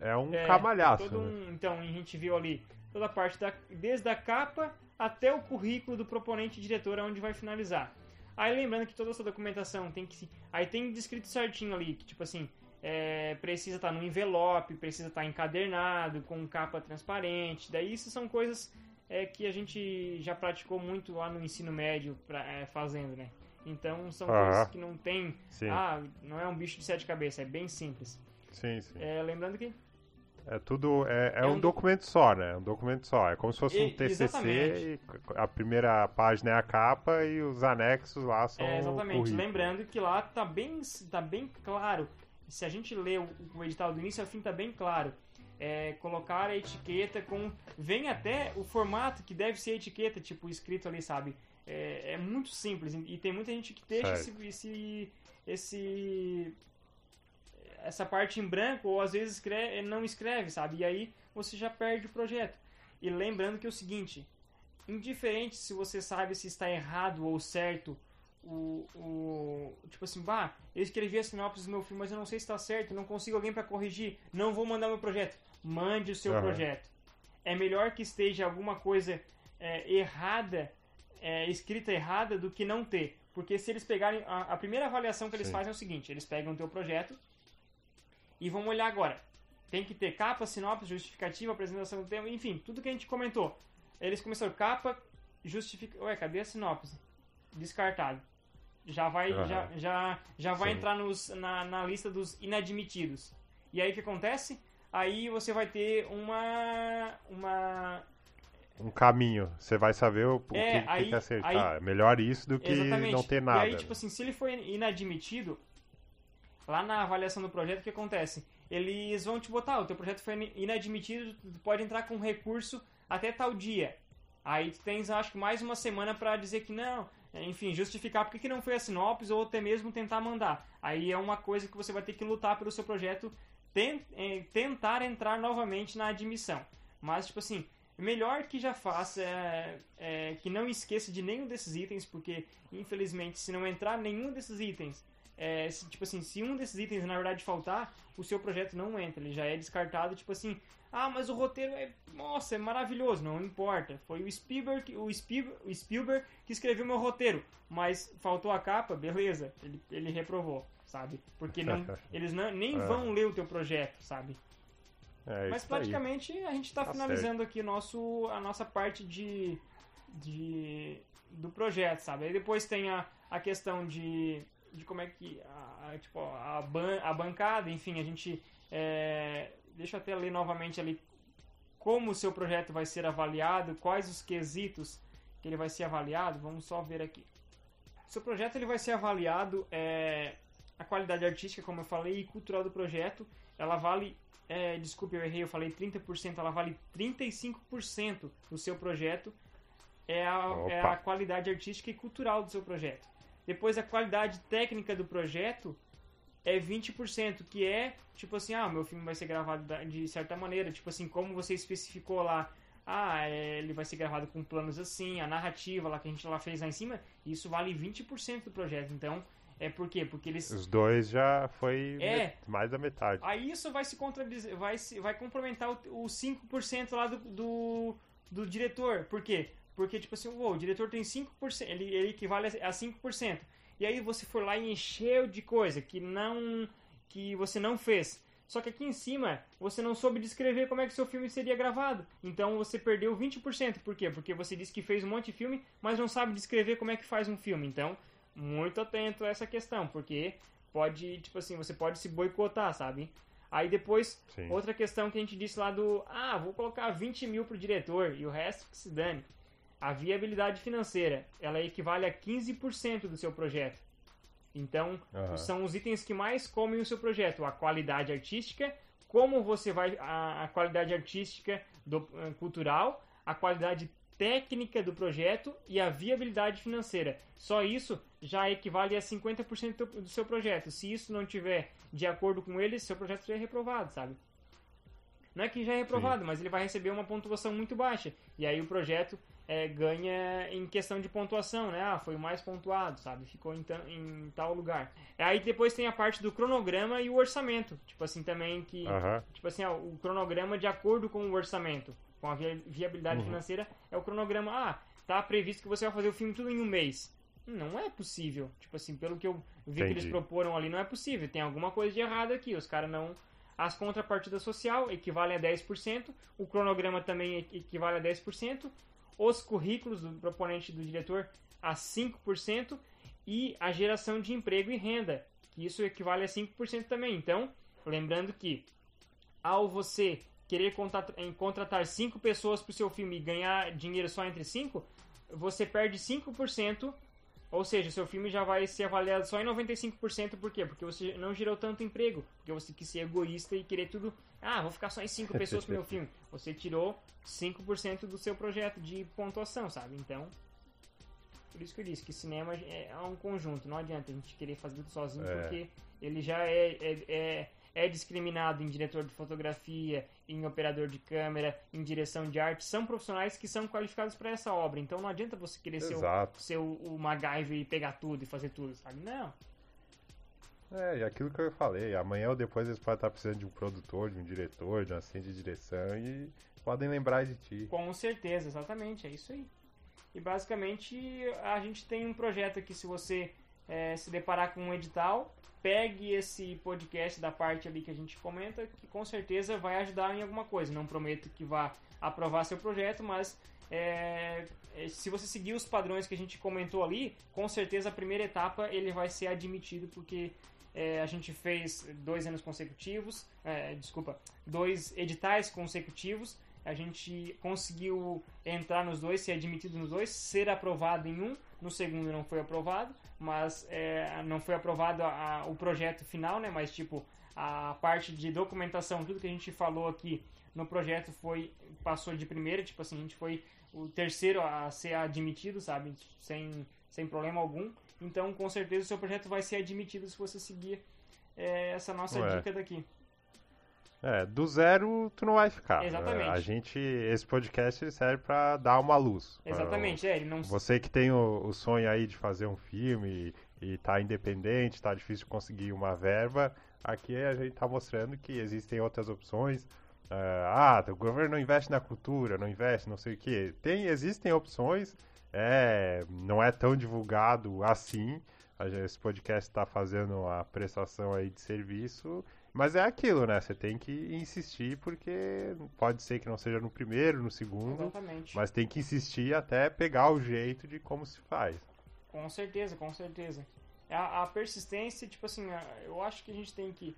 É um é, camalhaço. né? um- então, a gente viu ali toda a parte da, desde a capa até o currículo do proponente e diretor, onde vai finalizar. Aí lembrando que toda essa documentação tem que. Aí tem descrito certinho ali, que tipo assim, é, precisa estar no envelope, precisa estar encadernado, com capa transparente. Daí isso são coisas é, que a gente já praticou muito lá no ensino médio pra, é, fazendo, né? Então são coisas que não tem. Sim, Ah, não é um bicho de sete cabeças, é bem simples. sim, sim. É, lembrando que É tudo. É, é É um, um documento só, né? É um documento só. É como se fosse um E- TCC exatamente. e a primeira página é a capa e os anexos lá são. É, exatamente. Lembrando que lá tá bem, tá bem claro. Se a gente lê o, o edital do início ao fim, tá bem claro. É, colocar a etiqueta com. Vem até o formato que deve ser a etiqueta, tipo, escrito ali, sabe? É, é muito simples. E tem muita gente que deixa esse, esse, esse. Essa parte em branco, ou às vezes escreve, não escreve, sabe? E aí você já perde o projeto. E lembrando que é o seguinte: indiferente se você sabe se está errado ou certo o, o tipo assim, bah, eu escrevi a sinopse do meu filme, mas eu não sei se está certo, não consigo alguém para corrigir, não vou mandar meu projeto. Mande o seu Aham. projeto. É melhor que esteja alguma coisa é, errada, é, escrita errada, do que não ter. Porque se eles pegarem. A, a primeira avaliação que eles Sim. fazem é o seguinte: eles pegam o teu projeto e vão olhar agora. Tem que ter capa, sinopse, justificativa, apresentação do tema, enfim, tudo que a gente comentou. Eles começaram capa, justifica. Ué, cadê a sinopse? Descartado. Já vai, Aham. já, já, já vai Sim. entrar nos, na, na lista dos inadmitidos. E aí o que acontece? Aí você vai ter uma. uma Um caminho. Você vai saber o, É, que, que aí- que acertar. aí- É melhor isso do que Exatamente. não ter nada. E aí, tipo assim, se ele for inadmitido, lá na avaliação do projeto, o que acontece? Eles vão te botar, o teu projeto foi inadmitido, tu pode entrar com recurso até tal dia. Aí tu tens, acho que, mais uma semana pra dizer que não, enfim, justificar porque que não foi a sinopse ou até mesmo tentar mandar. Aí é uma coisa que você vai ter que lutar pelo seu projeto, tentar entrar novamente na admissão. Mas, tipo assim, melhor que já faça, é, é, que não esqueça de nenhum desses itens, porque, infelizmente, se não entrar nenhum desses itens, é, se, tipo assim, se um desses itens, na verdade, faltar, o seu projeto não entra, ele já é descartado, tipo assim, ah, mas o roteiro é, nossa, é maravilhoso, não importa, foi o Spielberg, o Spielberg, o Spielberg que escreveu meu roteiro, mas faltou a capa, beleza, ele, ele reprovou, sabe? Porque *laughs* não, eles não, nem É. vão ler o teu projeto, sabe? É Mas isso aí. praticamente a gente está Tá finalizando aqui o nosso, a nossa parte de, de do projeto, sabe? Aí depois tem a, a questão de, de como é que a, a- tipo, a, ban, a bancada, enfim, a gente é, deixa eu até ler novamente ali como o seu projeto vai ser avaliado, quais os quesitos que ele vai ser avaliado. Vamos só ver aqui. Seu projeto ele vai ser avaliado é, a qualidade artística, como eu falei, e cultural do projeto. Ela vale é, desculpe, eu errei, eu falei 30%, ela vale 35% do seu projeto. É a, é a qualidade artística e cultural do seu projeto. Depois, a qualidade técnica do projeto é 20%, que é tipo assim: ah, meu filme vai ser gravado de certa maneira, tipo assim, como você especificou lá. Ah, é, ele vai ser gravado com planos assim, a narrativa lá que a gente lá fez lá em cima, isso vale 20% do projeto. Então, é por quê? Porque eles Os dois já foi É. mais da metade. Aí isso vai se contradizer, vai, se, vai complementar o, o 5% lá do, do, do diretor. Por quê? Porque, tipo assim, uou, o diretor tem 5%, ele, ele equivale a 5%. E aí você for lá e encheu de coisa que não. que você não fez. Só que aqui em cima você não soube descrever como é que seu filme seria gravado. Então você perdeu 20%. Por quê? Porque você disse que fez um monte de filme, mas não sabe descrever como é que faz um filme. Então, muito atento a essa questão, porque pode, tipo assim, você pode se boicotar, sabe? Aí depois, Sim. outra questão que a gente disse lá do, ah, vou colocar 20 mil pro diretor e o resto que se dane. A viabilidade financeira, ela equivale a 15% do seu projeto. Então, Aham. são os itens que mais comem o seu projeto. A qualidade artística, como você vai... A, a qualidade artística do, eh, cultural, a qualidade técnica do projeto e a viabilidade financeira. Só isso já equivale a 50% do, seu projeto. Se isso não tiver de acordo com eles, seu projeto já é reprovado, sabe? não é que já é reprovado, mas ele vai receber uma pontuação muito baixa. E aí o projeto é, ganha em questão de pontuação, né? Ah, foi o mais pontuado, sabe? Ficou em, em, tal lugar. Aí depois tem a parte do cronograma e o orçamento. Tipo assim, também que. Aham. Tipo assim, ó, o cronograma de acordo com o orçamento, com a via- viabilidade Uhum. financeira, é o cronograma. Ah, tá previsto que você vai fazer o filme tudo em um mês. Não é possível. Tipo assim, pelo que eu vi que eles Entendi. proporam ali, não é possível. Tem alguma coisa de errado aqui. Os caras não. As contrapartidas social equivalem a 10%, o cronograma também equi- equivale a 10%, os currículos do proponente do diretor a 5% e a geração de emprego e renda, que isso equivale a 5% também. Então, lembrando que ao você querer contratar 5 pessoas para o seu filme e ganhar dinheiro só entre 5, você perde 5%, ou seja, seu filme já vai ser avaliado só em 95%, por quê? Porque você não gerou tanto emprego, porque você quis ser egoísta e querer tudo, ah, vou ficar só em 5 *laughs* pessoas pro meu filme. Você tirou 5% do seu projeto de pontuação, sabe? Então, por isso que eu disse que cinema é um conjunto, não adianta a gente querer fazer tudo sozinho, É. porque ele já é, é, é, é discriminado em diretor de fotografia, em operador de câmera, em direção de arte. São profissionais que são qualificados para essa obra, então não adianta você querer ser o, Exato. ser o, o MacGyver e pegar tudo e fazer tudo, sabe? Não. É, e aquilo que eu falei, amanhã ou depois eles podem estar precisando de um produtor, de um diretor, de um assistente de direção e podem lembrar de ti. Com certeza, exatamente, é isso aí. E basicamente a gente tem um projeto aqui, se você eh, se deparar com um edital, pegue esse podcast da parte ali que a gente comenta, que com certeza vai ajudar em alguma coisa. Não prometo que vá aprovar seu projeto, mas eh, eh, se você seguir os padrões que a gente comentou ali, com certeza a primeira etapa ele vai ser admitido, porque eh, a gente fez dois anos consecutivos, eh, desculpa, dois editais consecutivos, a gente conseguiu entrar nos dois, ser admitido nos dois, ser aprovado em um, no segundo não foi aprovado, mas é, não foi aprovado a- a- o projeto final, né? Mas tipo a parte de documentação, tudo que a gente falou aqui no projeto foi passou de primeira, tipo assim a gente foi o terceiro a ser admitido, sabe, sem sem problema algum. Então com certeza o seu projeto vai ser admitido se você seguir é, essa nossa Ué. dica daqui. É, do zero tu não vai ficar. Exatamente. É, A gente, esse podcast serve pra dar uma luz. Exatamente, é, ele não Você que tem o, o sonho aí de fazer um filme e, e tá independente, tá difícil de conseguir uma verba, aqui a gente tá mostrando que existem outras opções. É, ah, o governo não investe na cultura, não investe, não sei o que. Tem, existem opções, é, não é tão divulgado assim. A Esse podcast está fazendo uma prestação aí de serviço, mas é aquilo, né? Você tem que insistir porque pode ser que não seja no primeiro, no segundo, Exatamente. mas tem que insistir até pegar o jeito de como se faz. Com certeza, com certeza. A, a persistência, tipo assim, eu acho que a gente tem que.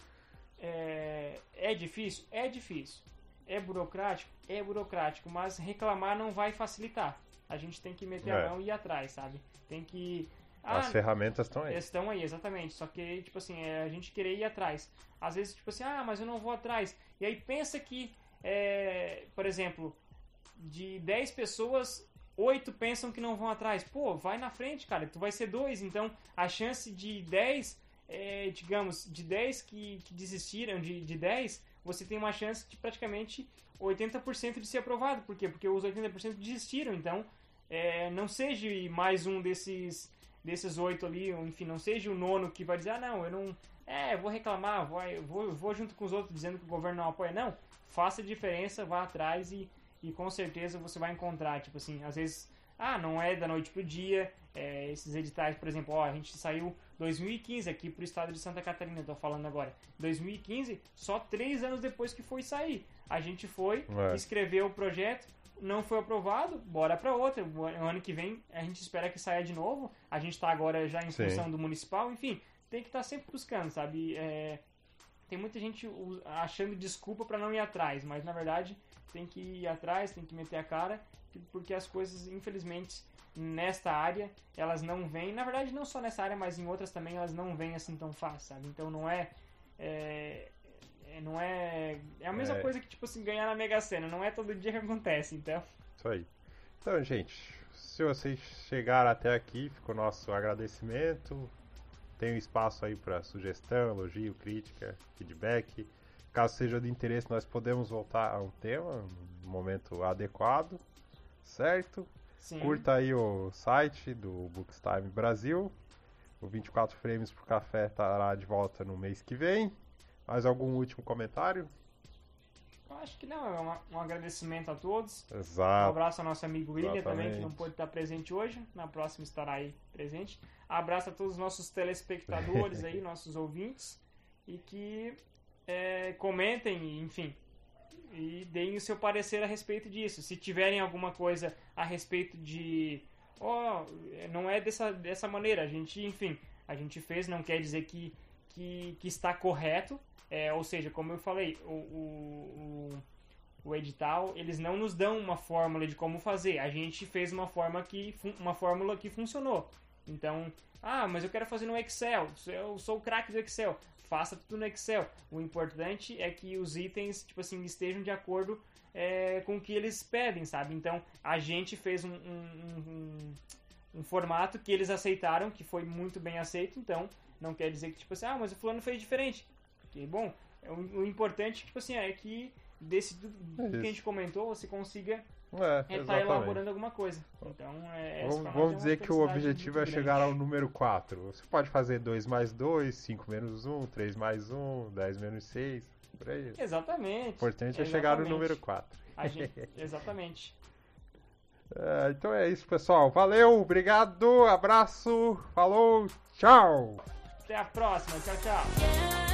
É, é difícil? É difícil. É burocrático? É burocrático, mas reclamar não vai facilitar. A gente tem que meter É. a mão e ir atrás, sabe? Tem que. Ah, As ferramentas estão aí. Estão aí, exatamente. Só que, tipo assim, é a gente querer ir atrás. Às vezes, tipo assim, ah, mas eu não vou atrás. E aí pensa que, é, por exemplo, de 10 pessoas, 8 pensam que não vão atrás. Pô, vai na frente, cara. Tu vai ser dois. Então, a chance de 10, é, digamos, de 10 que, que desistiram, de, de 10, você tem uma chance de praticamente 80% de ser aprovado. Por quê? Porque os 80% desistiram. Então, é, não seja mais um desses desses oito ali, enfim, não seja o nono que vai dizer, ah, não, eu não. É, vou reclamar, vou, vou, vou junto com os outros dizendo que o governo não apoia. Não, faça a diferença, vá atrás e, e com certeza você vai encontrar. Tipo assim, às vezes, ah, não é da noite pro dia. é, esses editais, por exemplo, ó, a gente saiu 2015 aqui pro estado de Santa Catarina, tô falando agora. 2015, só três anos depois que foi sair. A gente foi, É. escreveu o projeto, não foi aprovado, bora para outra. O ano que vem a gente espera que saia de novo. A gente tá agora já em Sim. função do municipal, enfim, tem que estar sempre buscando, sabe? É, tem muita gente achando desculpa para não ir atrás, mas na verdade tem que ir atrás, tem que meter a cara, que- porque as coisas, infelizmente, nesta área, elas não vêm, na verdade não só nessa área, mas em outras também, elas não vêm assim tão fácil, sabe? Então não é, é- não é, é a mesma É. coisa que, tipo assim, ganhar na Mega Sena, não é todo dia que acontece, então... Isso aí. Então, gente, se vocês chegaram até aqui, fica o nosso agradecimento. Tem um espaço aí para sugestão, elogio, crítica, feedback. caso seja de interesse, nós podemos voltar ao tema no momento adequado, certo? Sim. Curta aí o site do Bookstime Brasil. O 24 frames por café estará de volta no mês que vem. Mais algum último comentário? Eu acho que não, é uma- um agradecimento a todos. Um Exato. abraço ao nosso amigo William também, que não pôde estar presente hoje. Na próxima estará aí presente. Abraço a todos os nossos telespectadores aí, *laughs* nossos ouvintes. E que é, comentem, enfim. E deem o seu parecer a respeito disso. Se tiverem alguma coisa a respeito de. Ó, não é dessa, dessa maneira. A gente, enfim, a gente fez, não quer dizer que, que, que está correto. É, ou seja, como eu falei, o, o, o, o edital, eles não nos dão uma fórmula de como fazer. A gente fez uma forma que uma fórmula que funcionou. Então, ah, mas eu quero fazer no Excel. Eu sou o craque do Excel. Faça tudo no Excel. O importante é que os itens, tipo assim, estejam de acordo é, com o que eles pedem, sabe? Então, a gente fez um, um- um- um formato que eles aceitaram, que foi muito bem aceito. Então, não quer dizer que, tipo assim, ah, mas o fulano fez diferente. Que bom. É, O, o importante, tipo assim, é que desse tudo É que a gente comentou, você consiga É, estar exatamente. elaborando alguma coisa. Então, é, Vamos, vamos é dizer que o objetivo é chegar grande. ao número 4. Você pode fazer 2 mais 2, 5 menos 1, 3 mais 1, 10 menos 6, por aí. O Exatamente. importante é chegar no Exatamente. número 4. A gente- exatamente. *laughs* *laughs* É, então é isso, pessoal. Valeu, obrigado, abraço, falou, tchau! Até a próxima. Tchau, tchau.